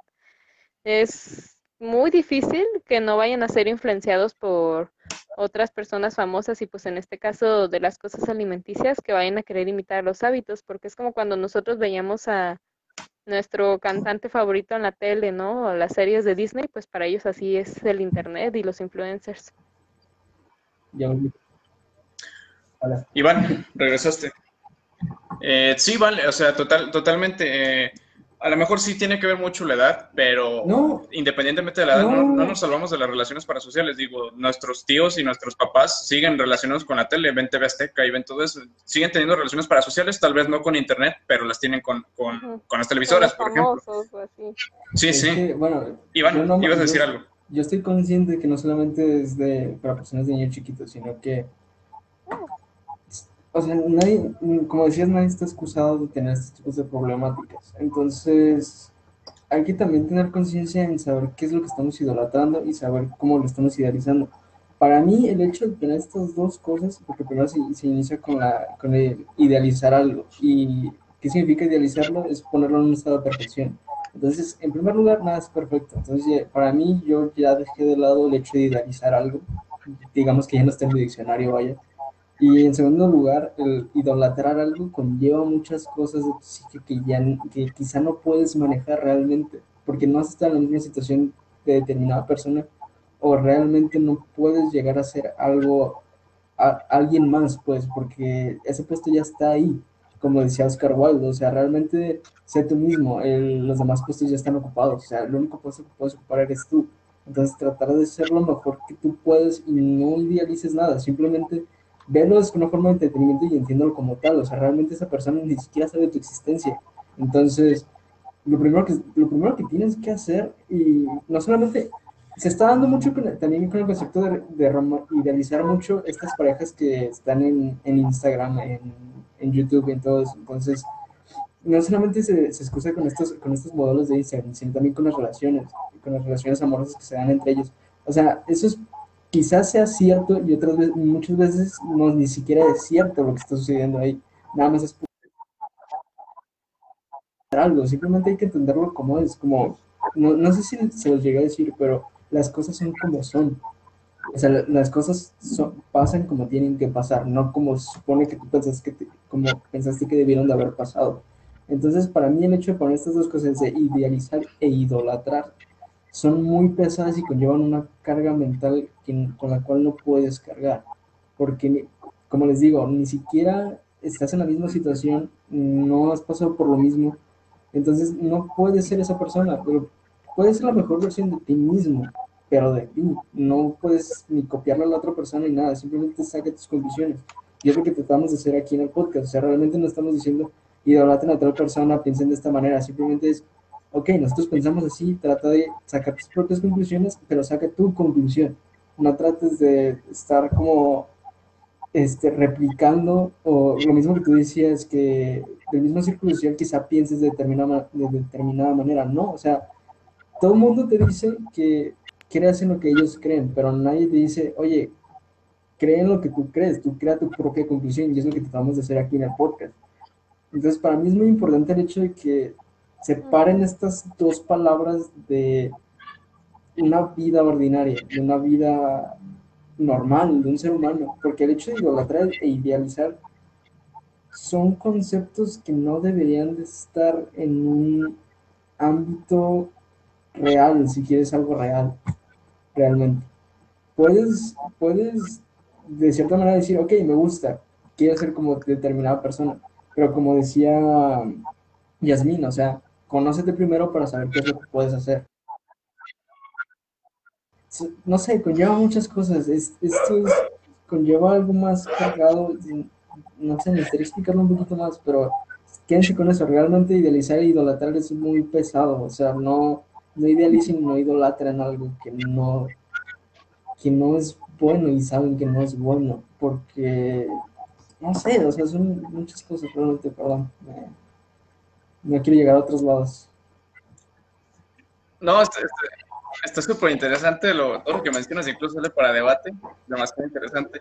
Es muy difícil que no vayan a ser influenciados por otras personas famosas y pues en este caso de las cosas alimenticias que vayan a querer imitar los hábitos, porque es como cuando nosotros veíamos a nuestro cantante favorito en la tele, ¿no? O las series de Disney, pues para ellos así es el internet y los influencers. Iván, regresaste. Eh, sí, vale, o sea, total, totalmente. Eh, a lo mejor sí tiene que ver mucho la edad, pero independientemente de la edad, no. nos salvamos de las relaciones parasociales. Digo, nuestros tíos y nuestros papás siguen relacionados con la tele, ven TV Azteca y ven todo eso. Siguen teniendo relaciones parasociales, tal vez no con internet, pero las tienen con, con, las televisoras, por ejemplo. Sí, sí. bueno, Iván, ibas a decir algo. Yo estoy consciente de que no solamente es de, para personas de niños chiquitos, sino que o sea, nadie, como decías, nadie está excusado de tener estos tipos de problemáticas. Entonces, hay que también tener conciencia en saber qué es lo que estamos idolatrando y saber cómo lo estamos idealizando. Para mí, el hecho de tener estas dos cosas, porque primero se, se inicia con, la, con el idealizar algo. ¿Y qué significa idealizarlo? Es ponerlo en un estado de perfección. Entonces, en primer lugar, nada es perfecto. Entonces, para mí, yo ya dejé de lado el hecho de idealizar algo. Digamos que ya no está en mi diccionario, vaya y en segundo lugar, el idolatrar algo conlleva muchas cosas de tu psique que, ya, que quizá no puedes manejar realmente, porque no has estado en la misma situación de determinada persona o realmente no puedes llegar a hacer algo a alguien más, pues, porque ese puesto ya está ahí, como decía Oscar Wilde, o sea, realmente sé tú mismo, el- los demás puestos ya están ocupados, o sea, el único puesto que puedes ocupar eres tú. Entonces, tratar de ser lo mejor que tú puedes y no idealices nada, simplemente velo de una forma de entretenimiento y entiéndelo como tal, o sea, realmente esa persona ni siquiera sabe de tu existencia. Entonces, lo primero que, lo primero que tienes que hacer, y no solamente, se está dando mucho con- también con el concepto de, de idealizar mucho estas parejas que están en, en Instagram, en, en YouTube, en todo eso. Entonces, no solamente se, se excusa con estos, con estos modelos de Instagram, sino también con las relaciones, con las relaciones amorosas que se dan entre ellos. O sea, eso es, quizás sea cierto y otras veces, muchas veces no ni siquiera es cierto lo que está sucediendo ahí. Nada más es algo, simplemente hay que entenderlo como es, como, no, no sé si se los llegué a decir, pero las cosas son como son. O sea, la- las cosas son- pasan como tienen que pasar, no como se supone que tú pensaste que, te- como pensaste que debieron de haber pasado. Entonces, para mí el hecho de poner estas dos cosas de idealizar e idolatrar son muy pesadas y conllevan una carga mental que- con la cual no puedes cargar. Porque, como les digo, ni siquiera estás en la misma situación, no has pasado por lo mismo, entonces no puedes ser esa persona, pero puedes ser la mejor versión de ti mismo, pero de ti. No puedes ni copiarle a la otra persona ni nada, simplemente saca tus conclusiones. Y es lo que tratamos de hacer aquí en el podcast. O sea, realmente no estamos diciendo idolatren a otra persona, piensen de esta manera, simplemente es, ok, nosotros pensamos así, trata de sacar tus propias conclusiones, pero saca tu conclusión. No trates de estar como este, replicando, o lo mismo que tú decías, que del mismo círculo social quizá pienses de determinada, de determinada manera, no, o sea, todo el mundo te dice que creas en lo que ellos creen, pero nadie te dice, oye, cree en lo que tú crees, tú crea tu propia conclusión, y es lo que tratamos de hacer aquí en el podcast. Entonces, para mí es muy importante el hecho de que separen estas dos palabras de una vida ordinaria, de una vida normal, de un ser humano, porque el hecho de idolatrar e idealizar son conceptos que no deberían de estar en un ámbito real, si quieres algo real, realmente. Puedes, puedes de cierta manera decir, ok, me gusta, quiero ser como determinada persona, pero como decía Yasmín, o sea, conócete primero para saber qué es lo que puedes hacer. No sé, conlleva muchas cosas, es- esto es- conlleva algo más cargado, no sé, necesitaría explicarlo un poquito más, pero quédense con eso, realmente idealizar e idolatrar es muy pesado, o sea, no, no idealicen, no idolatren algo que no, que no es bueno y saben que no es bueno, porque, no sé, o sea, son muchas cosas, realmente, perdón, me- no quiero llegar a otros lados. No, está está- está súper interesante lo, todo lo que mencionas, incluso sale para debate, demasiado interesante.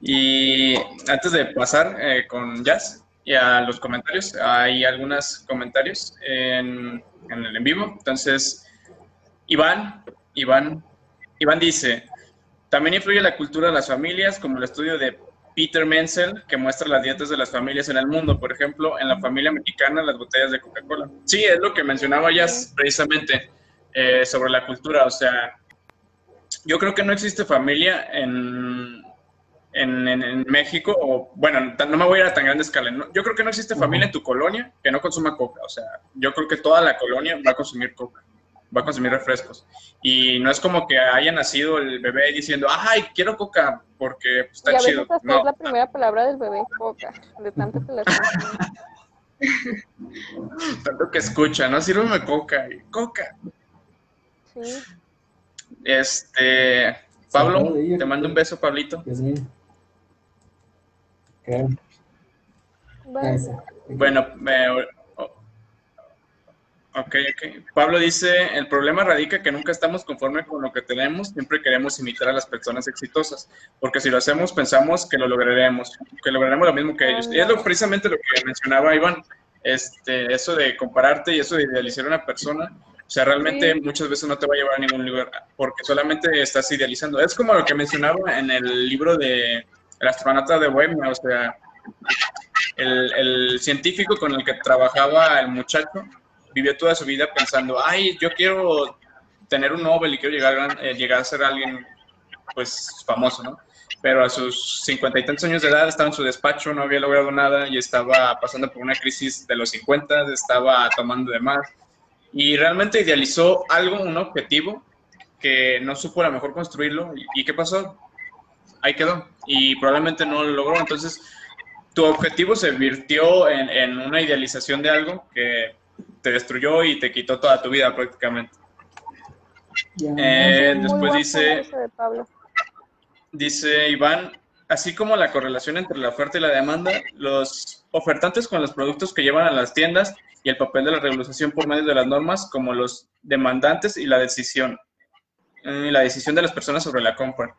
Y antes de pasar eh, con Jazz y a los comentarios, hay algunos comentarios en, en el en vivo. Entonces, Iván, Iván, Iván dice, también influye la cultura de las familias, como el estudio de Peter Menzel, que muestra las dietas de las familias en el mundo. Por ejemplo, en la familia mexicana, las botellas de Coca-Cola. Sí, es lo que mencionaba Jazz precisamente eh, sobre la cultura. O sea, yo creo que no existe familia en, en, en- en México, o bueno, no me voy a ir a tan grande escala. ¿no? Yo creo que no existe familia en tu colonia que no consuma coca. O sea, yo creo que toda la colonia va a consumir coca, va a consumir refrescos. Y no es como que haya nacido el bebé diciendo, ay, quiero coca porque pues, Y está a veces chido. hasta No, es la primera palabra del bebé, coca, de tanto que la tanto que escucha, ¿no? Sírveme coca, y coca. Sí. Este, Pablo, te mando un beso, Pablito. Bueno, me- ok, ok. Pablo dice, el problema radica que nunca estamos conformes con lo que tenemos, siempre queremos imitar a las personas exitosas, porque si lo hacemos pensamos que lo lograremos, que lograremos lo mismo que ellos. Y es lo, precisamente lo que mencionaba Iván, este, eso de compararte y eso de idealizar a una persona, o sea, realmente Sí. muchas veces no te va a llevar a ningún lugar, porque solamente estás idealizando. Es como lo que mencionaba en el libro de El astronauta de Bohemia, o sea, el, el científico con el que trabajaba el muchacho vivió toda su vida pensando, ay, yo quiero tener un Nobel y quiero llegar, eh, llegar a ser alguien, pues, famoso, ¿no? pero a sus cincuenta y tantos años de edad estaba en su despacho, no había logrado nada y estaba pasando por una crisis de los 50, estaba tomando de más y realmente idealizó algo, un objetivo que no supo a lo mejor construirlo. ¿Y, qué pasó? Ahí quedó. Y probablemente no lo logró. Entonces, tu objetivo se virtió en, una idealización de algo que te destruyó y te quitó toda tu vida prácticamente. Eh, después dice, dice Iván, así como la correlación entre la oferta y la demanda, los ofertantes con los productos que llevan a las tiendas y el papel de la regulación por medio de las normas como los demandantes y la decisión, y la decisión de las personas sobre la compra.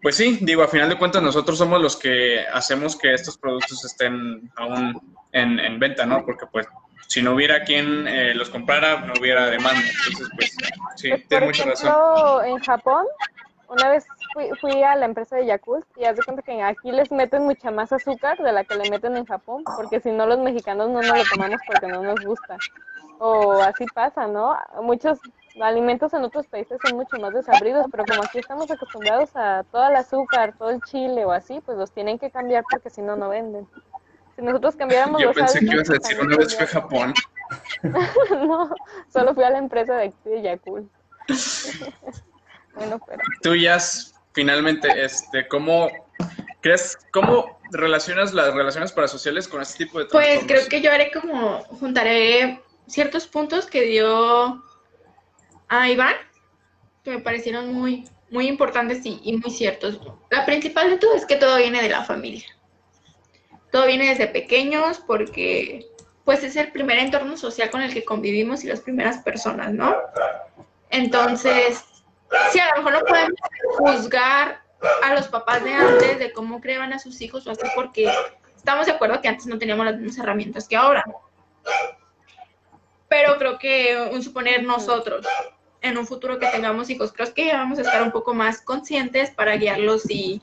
Pues sí, digo, a final de cuentas nosotros somos los que hacemos que estos productos estén aún en, venta, ¿no? Porque pues si no hubiera quien eh, los comprara, no hubiera demanda. Entonces, pues sí, pues, tiene mucha razón. En Japón, una vez fui, a la empresa de Yakult y haz de cuenta que aquí les meten mucha más azúcar de la que le meten en Japón, porque si no los mexicanos no nos lo tomamos porque no nos gusta. O así pasa, ¿no? Muchos alimentos en otros países son mucho más desabridos, pero como aquí estamos acostumbrados a todo el azúcar, todo el chile o así, pues los tienen que cambiar porque si no, no venden. Si nosotros cambiáramos Yo pensé que ibas a decir una vez fue Japón. no, solo fui a la empresa de aquí de Yakult. bueno, pero... Tú, finalmente, este, ¿cómo crees, cómo relacionas las relaciones parasociales con este tipo de Pues creo que yo haré como, juntaré ciertos puntos que dio a Iván, que me parecieron muy, muy importantes y, y muy ciertos. La principal de todo es que todo viene de la familia. Todo viene desde pequeños porque pues es el primer entorno social con el que convivimos y las primeras personas, ¿no? Entonces, sí, a lo mejor no podemos juzgar a los papás de antes de cómo creaban a sus hijos o así, porque estamos de acuerdo que antes no teníamos las mismas herramientas que ahora. Pero creo que suponer nosotros, en un futuro que tengamos hijos, creo que vamos a estar un poco más conscientes para guiarlos y,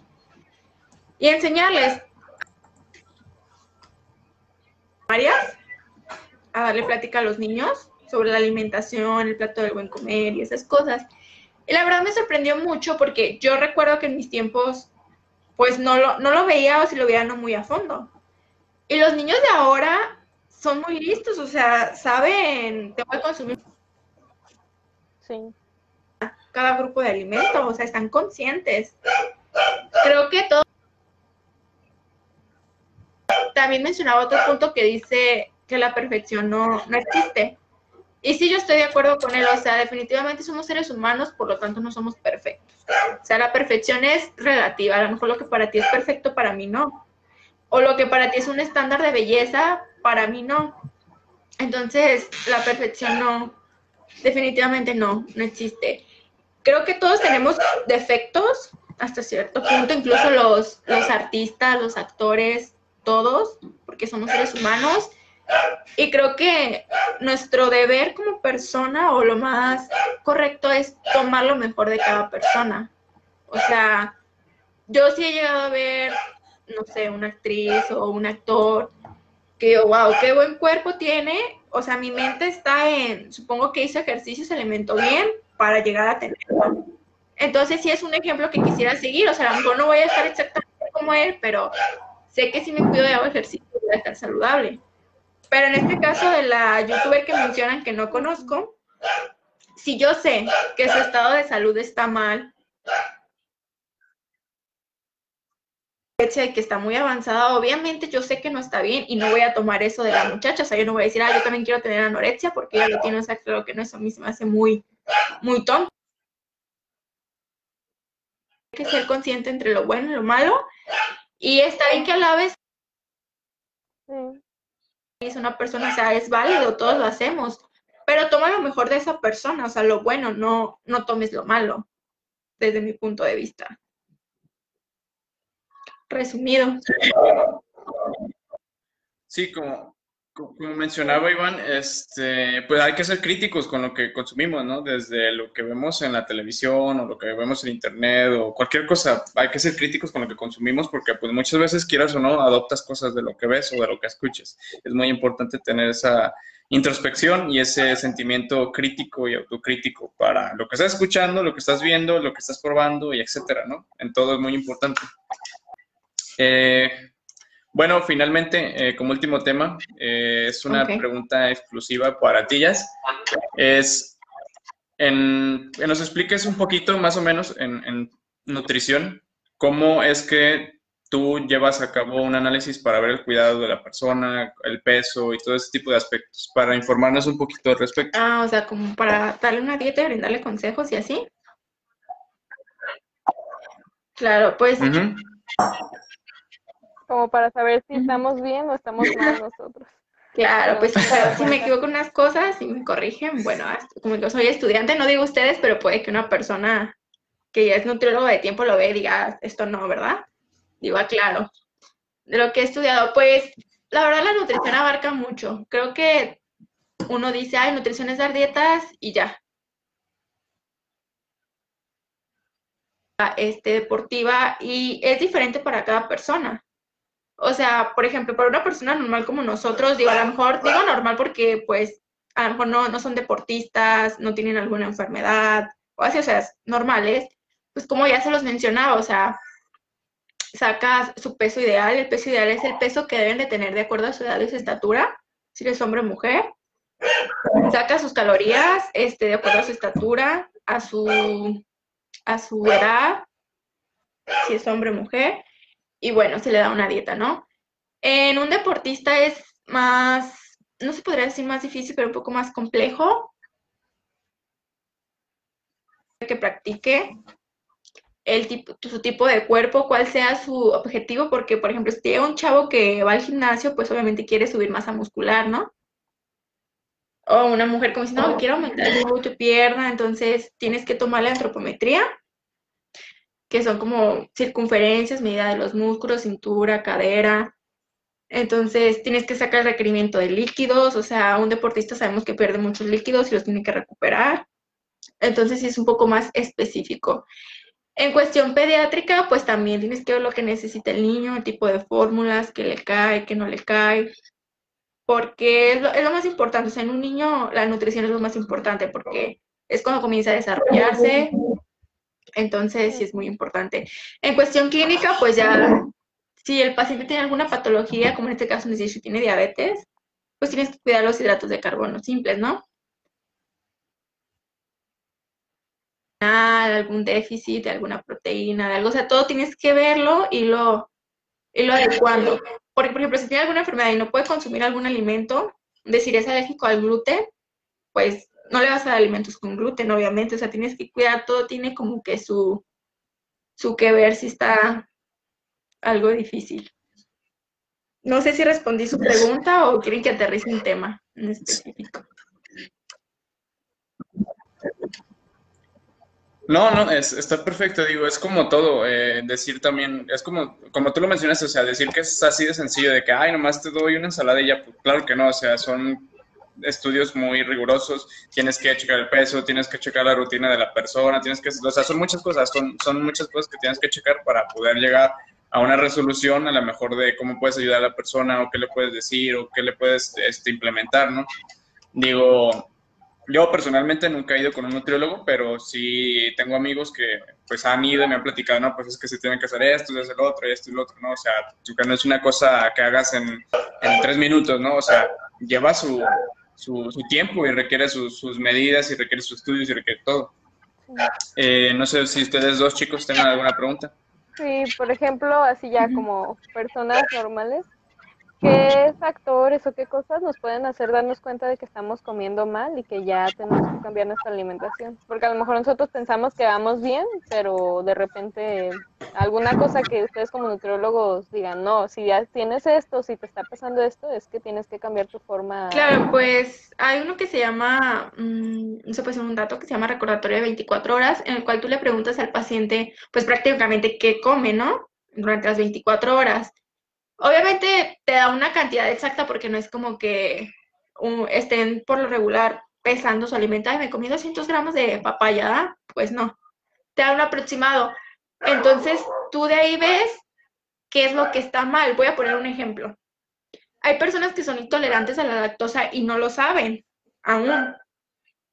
y enseñarles a darle plática a los niños sobre la alimentación, el plato del buen comer y esas cosas. Y la verdad me sorprendió mucho porque yo recuerdo que en mis tiempos, pues no lo, no lo veía o si lo veía no muy a fondo. Y los niños de ahora son muy listos, o sea, saben, te voy a consumir. Sí. Cada grupo de alimentos, o sea, están conscientes. Creo que todo. También mencionaba otro punto que dice que la perfección no, no existe. Y sí, yo estoy de acuerdo con él, o sea, definitivamente somos seres humanos, por lo tanto no somos perfectos. O sea, la perfección es relativa, a lo mejor lo que para ti es perfecto, para mí no. O lo que para ti es un estándar de belleza, para mí no. Entonces, la perfección no, definitivamente no, no existe. Creo que todos tenemos defectos hasta cierto punto, incluso los, los artistas, los actores, todos, porque somos seres humanos y creo que nuestro deber como persona o lo más correcto es tomar lo mejor de cada persona. O sea, yo sí he llegado a ver, no sé, una actriz o un actor que, wow, qué buen cuerpo tiene. O sea, mi mente está en, supongo que hizo ejercicio, se alimentó bien para llegar a tenerlo. Entonces, sí es un ejemplo que quisiera seguir. O sea, a lo mejor no voy a estar exactamente como él, pero sé que si me cuido de hago ejercicio, voy a estar saludable. Pero en este caso de la youtuber que mencionan que no conozco, si yo sé que su estado de salud está mal, que está muy avanzada, obviamente yo sé que no está bien y no voy a tomar eso de la muchacha, o sea, yo no voy a decir, ah, yo también quiero tener anorexia porque ella lo tiene, o sea, creo que no, eso a mí se me hace muy, muy tonto. Hay que ser consciente entre lo bueno y lo malo y está bien que a la vez es una persona, o sea, es válido, todos lo hacemos, pero toma lo mejor de esa persona, o sea, lo bueno, no, no tomes lo malo, desde mi punto de vista. Resumido. Sí, como, como mencionaba Iván, este, pues hay que ser críticos con lo que consumimos, ¿no? Desde lo que vemos en la televisión o lo que vemos en internet o cualquier cosa, hay que ser críticos con lo que consumimos porque pues muchas veces quieras o no adoptas cosas de lo que ves o de lo que escuches. Es muy importante tener esa, introspección y ese sentimiento crítico y autocrítico para lo que estás escuchando, lo que estás viendo, lo que estás probando y etcétera, ¿no? En todo es muy importante. Eh, bueno, finalmente, eh, como último tema, eh, es una pregunta exclusiva para Tillas. Es en, que nos expliques un poquito, más o menos, en, en nutrición, cómo es que tú llevas a cabo un análisis para ver el cuidado de la persona, el peso y todo ese tipo de aspectos, para informarnos un poquito al respecto. Ah, o sea, como para darle una dieta y brindarle consejos y así. Claro, pues. Como para saber si estamos bien o estamos mal nosotros. Claro, pues si me equivoco en unas cosas y me corrigen, bueno, como yo soy estudiante, no digo ustedes, pero puede que una persona que ya es nutriólogo de tiempo lo ve y diga, ah, esto no, ¿verdad? digo, aclaro, de lo que he estudiado, pues la verdad la nutrición abarca mucho. Creo que uno dice, ay, nutrición es dar dietas y ya. Este, deportiva y es diferente para cada persona. O sea, por ejemplo, para una persona normal como nosotros, digo, a lo mejor, digo normal porque pues a lo mejor no, no son deportistas, no tienen alguna enfermedad, o así, o sea, normales, pues como ya se los mencionaba, o sea, saca su peso ideal. El peso ideal es el peso que deben de tener de acuerdo a su edad y su estatura, si eres hombre o mujer. Saca sus calorías este, de acuerdo a su estatura, a su, a su edad, si es hombre o mujer. Y bueno, se le da una dieta, ¿no? En un deportista es más, no se podría decir más difícil, pero un poco más complejo que practique el tipo, su tipo de cuerpo, cuál sea su objetivo, porque, por ejemplo, si tiene un chavo que va al gimnasio, pues obviamente quiere subir masa muscular, ¿no? O una mujer como si no, quiero aumentar tu pierna, entonces tienes que tomar la antropometría, que son como circunferencias, medida de los músculos, cintura, cadera. Entonces tienes que sacar requerimiento de líquidos, o sea, un deportista sabemos que pierde muchos líquidos y los tiene que recuperar. Entonces sí es un poco más específico. En cuestión pediátrica, pues también tienes que ver lo que necesita el niño, el tipo de fórmulas, que le cae, que no le cae, porque es lo, más importante. O sea, en un niño la nutrición es lo más importante porque es cuando comienza a desarrollarse, entonces sí es muy importante. En cuestión clínica, pues ya, si el paciente tiene alguna patología, como en este caso, si tiene diabetes, pues tienes que cuidar los hidratos de carbono simples, ¿no? algún déficit de alguna proteína, de algo, o sea, todo tienes que verlo y lo, y lo adecuando. Porque, por ejemplo, si tiene alguna enfermedad y no puede consumir algún alimento, decir es alérgico al gluten, pues no le vas a dar alimentos con gluten, obviamente, o sea, tienes que cuidar, todo tiene como que su, su que ver si está algo difícil. No sé si respondí su pregunta o quieren que aterrice un tema en específico. No, no, es, está perfecto, digo, es como todo, eh, decir también, es como, como tú lo mencionaste, o sea, decir que es así de sencillo, de que, ay, nomás te doy una ensalada y ya, pues, claro que no, o sea, son estudios muy rigurosos, tienes que checar el peso, tienes que checar la rutina de la persona, tienes que, o sea, son muchas cosas, son, son muchas cosas que tienes que checar para poder llegar a una resolución a lo mejor de cómo puedes ayudar a la persona o qué le puedes decir o qué le puedes este, implementar, ¿no? Digo, yo personalmente nunca he ido con un nutriólogo, pero sí tengo amigos que pues han ido y me han platicado, no, pues es que se tienen que hacer esto, y el otro, y esto y lo otro, ¿no? O sea, no es una cosa que hagas en, en tres minutos, ¿no? O sea, lleva su, su, tiempo y requiere sus, sus, medidas y requiere sus estudios y requiere todo. Eh, no sé si ustedes dos chicos tengan alguna pregunta. Sí, por ejemplo, así ya como personas normales, ¿Qué factores o qué cosas nos pueden hacer darnos cuenta de que estamos comiendo mal y que ya tenemos que cambiar nuestra alimentación? Porque a lo mejor nosotros pensamos que vamos bien, pero de repente alguna cosa que ustedes como nutriólogos digan, no, si ya tienes esto, si te está pasando esto, es que tienes que cambiar tu forma. Claro, pues hay uno que se llama, mmm, no sé, pues un dato que se llama recordatorio de 24 horas, en el cual tú le preguntas al paciente, pues prácticamente qué come, ¿no? Durante las 24 horas. Obviamente te da una cantidad exacta porque no es como que estén por lo regular pesando su alimento. y me comí 200 gramos de papaya, pues no. Te da aproximado. Entonces tú de ahí ves qué es lo que está mal. Voy a poner un ejemplo. hay personas que son intolerantes a la lactosa y no lo saben aún.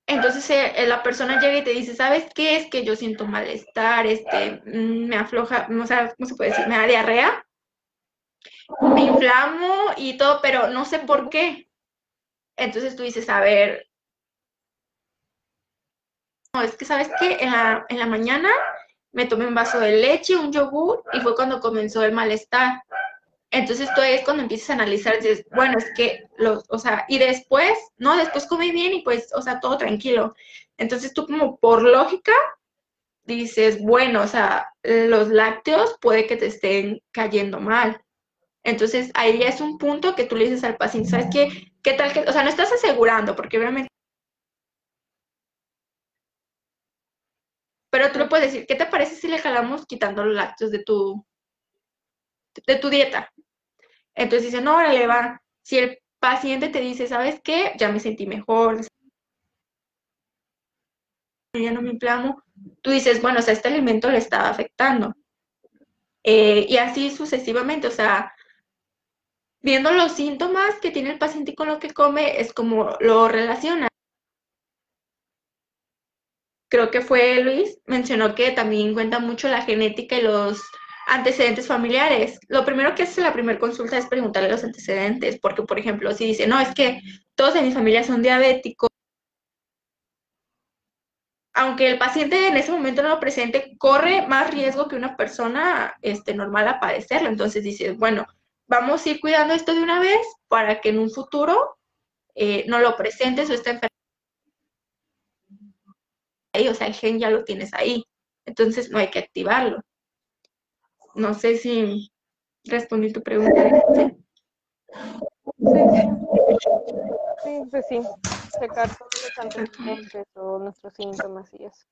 Entonces eh, la persona llega y te dice, ¿sabes qué? Es que yo siento malestar, este, mm, me afloja, no sé ¿cómo se puede decir? Me da diarrea, me inflamo y todo, pero no sé por qué. Entonces tú dices, a ver, no, es que ¿sabes qué? En la, en la mañana me tomé un vaso de leche, un yogur y fue cuando comenzó el malestar. Entonces tú es cuando empiezas a analizar, dices, bueno, es que, los, o sea, y después, no, después comí bien y pues, o sea, todo tranquilo. Entonces tú como por lógica dices, bueno, o sea, los lácteos puede que te estén cayendo mal. Entonces ahí ya es un punto que tú le dices al paciente, ¿sabes qué? ¿Qué tal que, o sea, no estás asegurando, porque obviamente... Pero tú le puedes decir, ¿qué te parece si le jalamos quitando los lácteos de tu, de tu dieta. Entonces dice, no, órale, va. Si el paciente te dice, ¿sabes qué? Ya me sentí mejor, ya no me inflamo, tú dices, bueno, o sea, este alimento le estaba afectando. Eh, y así sucesivamente, o sea, viendo los síntomas que tiene el paciente con lo que come, es como lo relaciona. Creo que fue Luis, mencionó que también cuenta mucho la genética y los antecedentes familiares. Lo primero que hace la primera consulta es preguntarle los antecedentes, porque, por ejemplo, si dice, no, es que todos en mi familia son diabéticos, aunque el paciente en ese momento no lo presente, corre más riesgo que una persona este, normal a padecerlo. Entonces dice, bueno, vamos a ir cuidando esto de una vez para que en un futuro eh, no lo presentes o esta enfermedad. O sea, el gen ya lo tienes ahí. Entonces no hay que activarlo. No sé si respondí tu pregunta. Sí, pues sí. Checar todos los antecedentes nuestros síntomas y eso.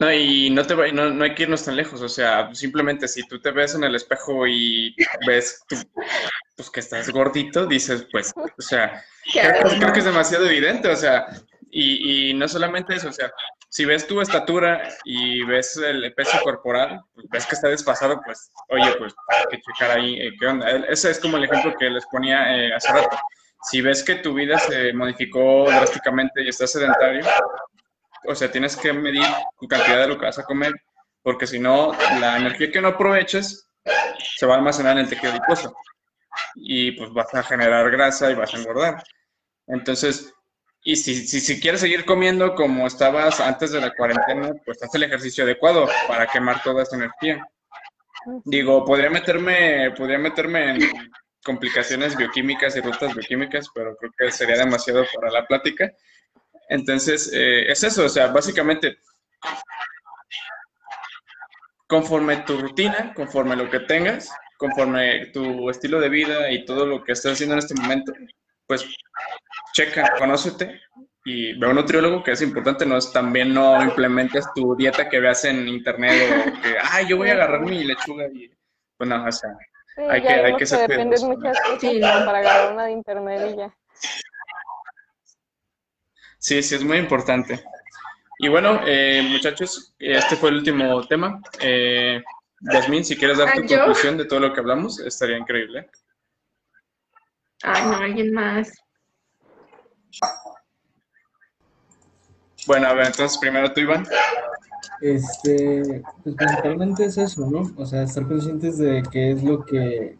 No, y no, te no, no, hay que irnos tan lejos, o sea, simplemente si tú te ves en el espejo y ves pues, que estás gordito, dices, pues, o sea, creo, que es demasiado evidente, o sea, y, y, no solamente eso, o sea, si ves tu estatura y ves el peso corporal, pues ves que está desfasado, pues, oye, pues hay que checar ahí eh, qué onda. Ese es como el ejemplo que les ponía eh, hace rato. Si ves que tu vida se modificó drásticamente y estás sedentario, o sea, tienes que medir tu cantidad de lo que vas a comer, porque si no, la energía que no aproveches se va a almacenar en el tejido adiposo y pues vas a generar grasa y vas a engordar. Entonces, y si, si, si, quieres seguir comiendo como estabas antes de la cuarentena, pues haz el ejercicio adecuado para quemar toda esa energía. Digo, podría meterme, podría meterme en complicaciones bioquímicas y rutas bioquímicas, pero creo que sería demasiado para la plática. Entonces, eh, es eso, o sea, básicamente, conforme tu rutina, conforme lo que tengas, conforme tu estilo de vida y todo lo que estés haciendo en este momento, pues checa, conócete y ve a un nutriólogo, que es importante, no es también no implementes tu dieta que veas en internet o que, ay, yo voy a agarrar mi lechuga y, pues no, o sea, hay que, hay que ser muchas cosas sí, para agarrar una de internet y ya. Sí, sí, es muy importante. Y bueno, eh, muchachos, este fue el último tema. Eh, Yasmin, si quieres dar tu conclusión de todo lo que hablamos, estaría increíble. Ay, no, alguien más. Bueno, a ver, entonces primero tú, Iván. Este, pues principalmente es eso, ¿no? O sea, estar conscientes de qué es lo que,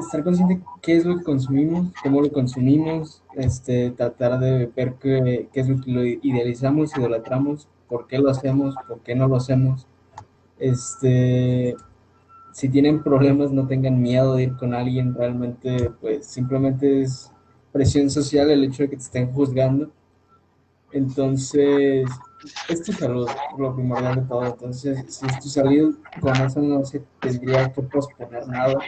estar consciente qué es lo que consumimos, cómo lo consumimos, este, tratar de ver qué, qué es lo que lo idealizamos, idolatramos, por qué lo hacemos, por qué no lo hacemos. Este, si tienen problemas, no tengan miedo de ir con alguien, realmente, pues simplemente es presión social el hecho de que te estén juzgando. Entonces, es tu salud, lo primordial de todo. Entonces, si es tu salud, con eso no se tendría que posponer nada,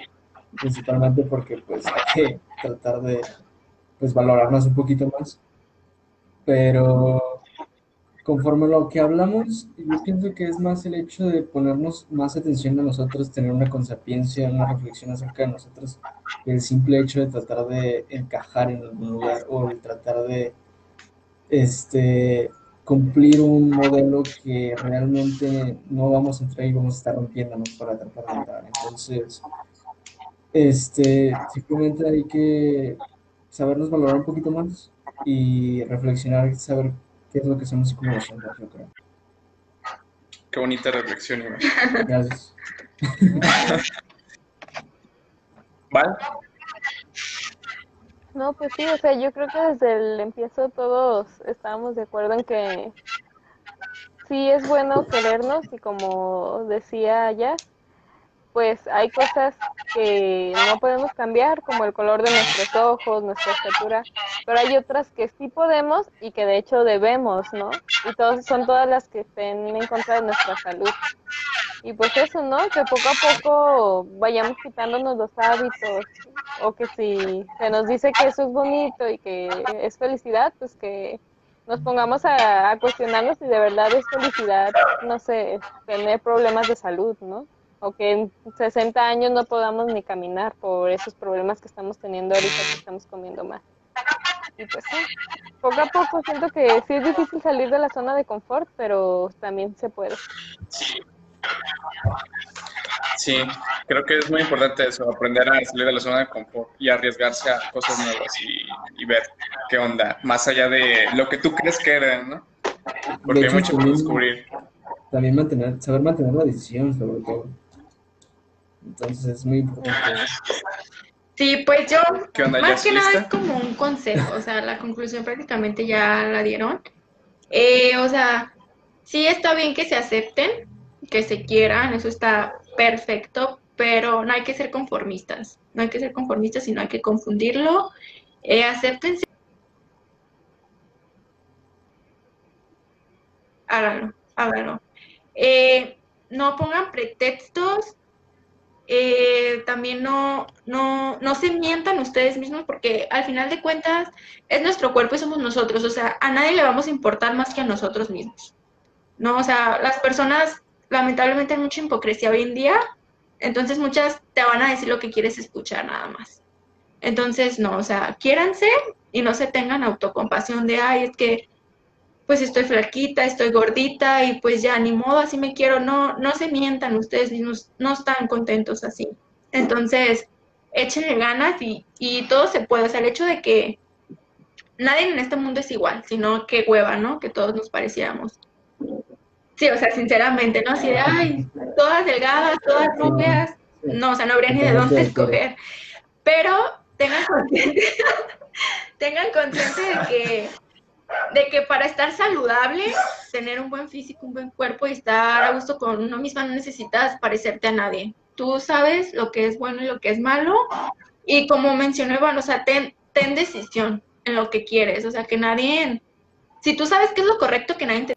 principalmente porque pues hay que tratar de pues valorarnos un poquito más. Pero conforme a lo que hablamos, yo pienso que es más el hecho de ponernos más atención a nosotros, tener una consapiencia, una reflexión acerca de nosotros, que el simple hecho de tratar de encajar en algún lugar o el tratar de este, cumplir un modelo que realmente no vamos a entrar y vamos a estar rompiéndonos para tratar de entrar. Entonces, Este, simplemente hay que sabernos valorar un poquito más y reflexionar, saber qué es lo que somos como nosotros, yo creo. Qué bonita reflexión, Iván. Gracias. ¿Vale? No, pues sí, o sea, yo creo que desde el empiezo todos estábamos de acuerdo en que sí es bueno querernos y como decía ya, pues hay cosas que no podemos cambiar, como el color de nuestros ojos, nuestra estatura, pero hay otras que sí podemos y que de hecho debemos, ¿no? Y todas son todas las que estén en contra de nuestra salud. Y pues eso, ¿no? Que poco a poco vayamos quitándonos los hábitos, o que si se nos dice que eso es bonito y que es felicidad, pues que nos pongamos a, a cuestionarnos si de verdad es felicidad, no sé, tener problemas de salud, ¿no? O que en 60 años no podamos ni caminar por esos problemas que estamos teniendo ahorita que estamos comiendo más. Y pues sí, poco a poco siento que sí es difícil salir de la zona de confort, pero también se puede. Sí, creo que es muy importante eso, aprender a salir de la zona de confort y arriesgarse a cosas nuevas y, y ver qué onda, más allá de lo que tú crees que eres, ¿no? Porque hay mucho que también- descubrir. También mantener, saber mantener la decisión, sobre todo. Entonces es muy importante. Sí, pues yo, ¿Qué onda, más que nada es como un consejo, o sea, la conclusión prácticamente ya la dieron. Eh, o sea, sí está bien que se acepten, que se quieran, eso está perfecto, pero no hay que ser conformistas, no hay que ser conformistas, sino hay que confundirlo. Eh, acéptense, háganlo, háganlo. Eh, no pongan pretextos, eh, también no, no, no se mientan ustedes mismos porque al final de cuentas es nuestro cuerpo y somos nosotros, o sea, a nadie le vamos a importar más que a nosotros mismos, ¿no? O sea, las personas, lamentablemente hay mucha hipocresía hoy en día, entonces muchas te van a decir lo que quieres escuchar nada más. Entonces, no, o sea, quiéranse y no se tengan autocompasión de, ay, es que pues estoy flaquita, estoy gordita y pues ya ni modo, así me quiero. No, no se mientan ustedes mismos, no están contentos así. Entonces, échenle ganas y, y todo se puede. O sea, el hecho de que nadie en este mundo es igual, sino que hueva, ¿no? Que todos nos pareciéramos. Sí, o sea, sinceramente, ¿no? Así de, ay, todas delgadas, todas rubias. No, o sea, no habría ni de dónde escoger. Pero tengan consciente, tengan consciente de que de que para estar saludable, tener un buen físico, un buen cuerpo y estar a gusto con uno misma, no necesitas parecerte a nadie. Tú sabes lo que es bueno y lo que es malo. Y como mencionó Iván, o sea, ten, ten decisión en lo que quieres. O sea, que nadie, si tú sabes qué es lo correcto, que nadie te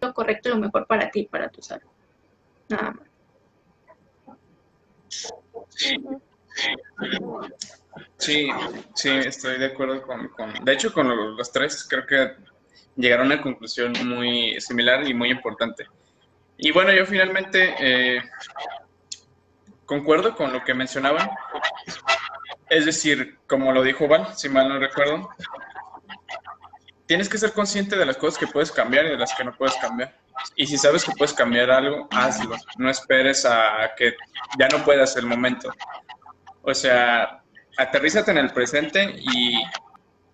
lo correcto y lo mejor para ti, para tu salud. Nada más. Sí, sí, estoy de acuerdo con, con- de hecho, con los, tres creo que llegaron a una conclusión muy similar y muy importante. Y bueno, yo finalmente eh, concuerdo con lo que mencionaban. Es decir, como lo dijo Val, si mal no recuerdo, tienes que ser consciente de las cosas que puedes cambiar y de las que no puedes cambiar. Y si sabes que puedes cambiar algo, hazlo. No esperes a que ya no puedas el momento. O sea, aterrízate en el presente y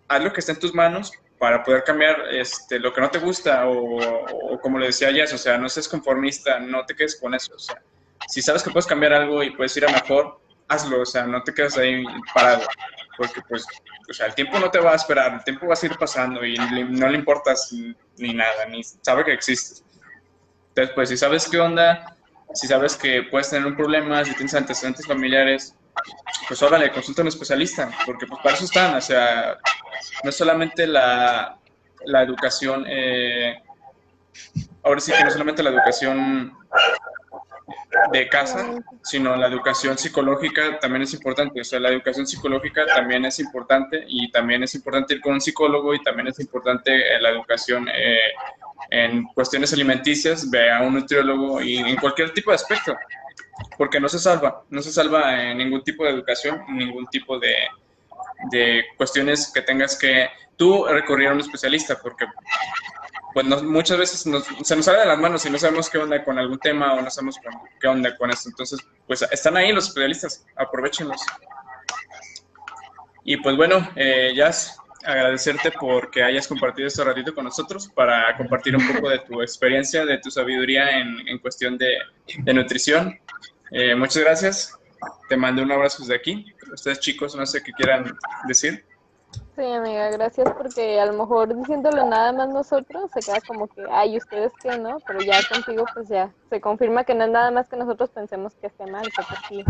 haz lo que esté en tus manos para poder cambiar este, lo que no te gusta o, como le decía Jess, o sea, no seas conformista, no te quedes con eso. O sea, si sabes que puedes cambiar algo y puedes ir a mejor, hazlo, o sea, no te quedes ahí parado, porque pues, o sea, el tiempo no te va a esperar, el tiempo va a seguir pasando y no le importas ni nada, ni sabe que existes. Entonces, pues, si sabes qué onda, si sabes que puedes tener un problema, si tienes antecedentes familiares, pues órale, consulta a un especialista, porque pues para eso están, o sea, no es solamente la, la educación, eh, ahora sí que no solamente la educación de casa, sino la educación psicológica también es importante, o sea, la educación psicológica también es importante y también es importante ir con un psicólogo y también es importante eh, la educación eh, en cuestiones alimenticias, ve a un nutriólogo y en cualquier tipo de aspecto porque no se salva, no se salva en ningún tipo de educación, ningún tipo de, de cuestiones que tengas que tú recurrir a un especialista, porque pues nos- muchas veces nos- se nos sale de las manos y no sabemos qué onda con algún tema o no sabemos qué onda con esto. Entonces, pues están ahí los especialistas, aprovechenlos. Y pues bueno, eh, Jazz, agradecerte porque hayas compartido este ratito con nosotros para compartir un poco de tu experiencia, de tu sabiduría en, en cuestión de, de nutrición. Eh, muchas gracias. Te mando un abrazo desde aquí. Ustedes chicos, no sé qué quieran decir. Sí, amiga, gracias porque a lo mejor diciéndolo nada más nosotros se queda como que, ay, ¿ustedes qué, no? Pero ya contigo pues ya se confirma que no es nada más que nosotros pensemos que esté mal, que pues sí,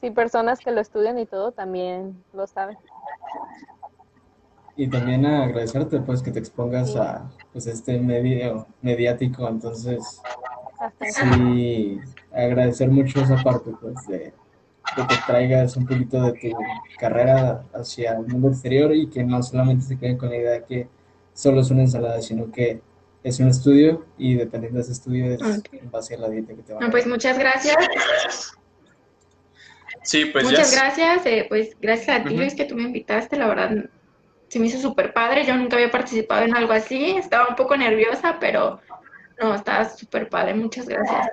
sí personas que lo estudian y todo también lo saben. Y también agradecerte pues que te expongas a pues este medio mediático, entonces sí agradecer mucho esa parte pues de, de que traigas un poquito de tu carrera hacia el mundo exterior y que no solamente se queden con la idea de que solo es una ensalada, sino que es un estudio y dependiendo de ese estudio es en base a la dieta que te van a No, pues muchas gracias. Sí, pues Muchas gracias. eh, pues gracias a ti. Luis, que tú me invitaste. La verdad, se me hizo súper padre. Yo nunca había participado en algo así. Estaba un poco nerviosa, pero no, estaba súper padre. Muchas gracias.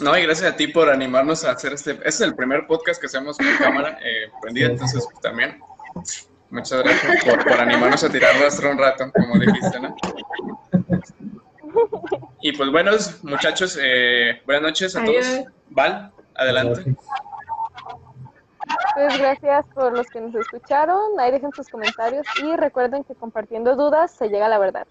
No y gracias a ti por animarnos a hacer este. Este es el primer podcast que hacemos con cámara eh, prendida, entonces pues, también. Muchas gracias por, por animarnos a tirar rastro un rato, como dijiste, ¿no? Y pues buenos muchachos, eh, buenas noches a todos. Val, adelante. Pues gracias por los que nos escucharon, ahí dejen sus comentarios y recuerden que compartiendo dudas se llega a la verdad.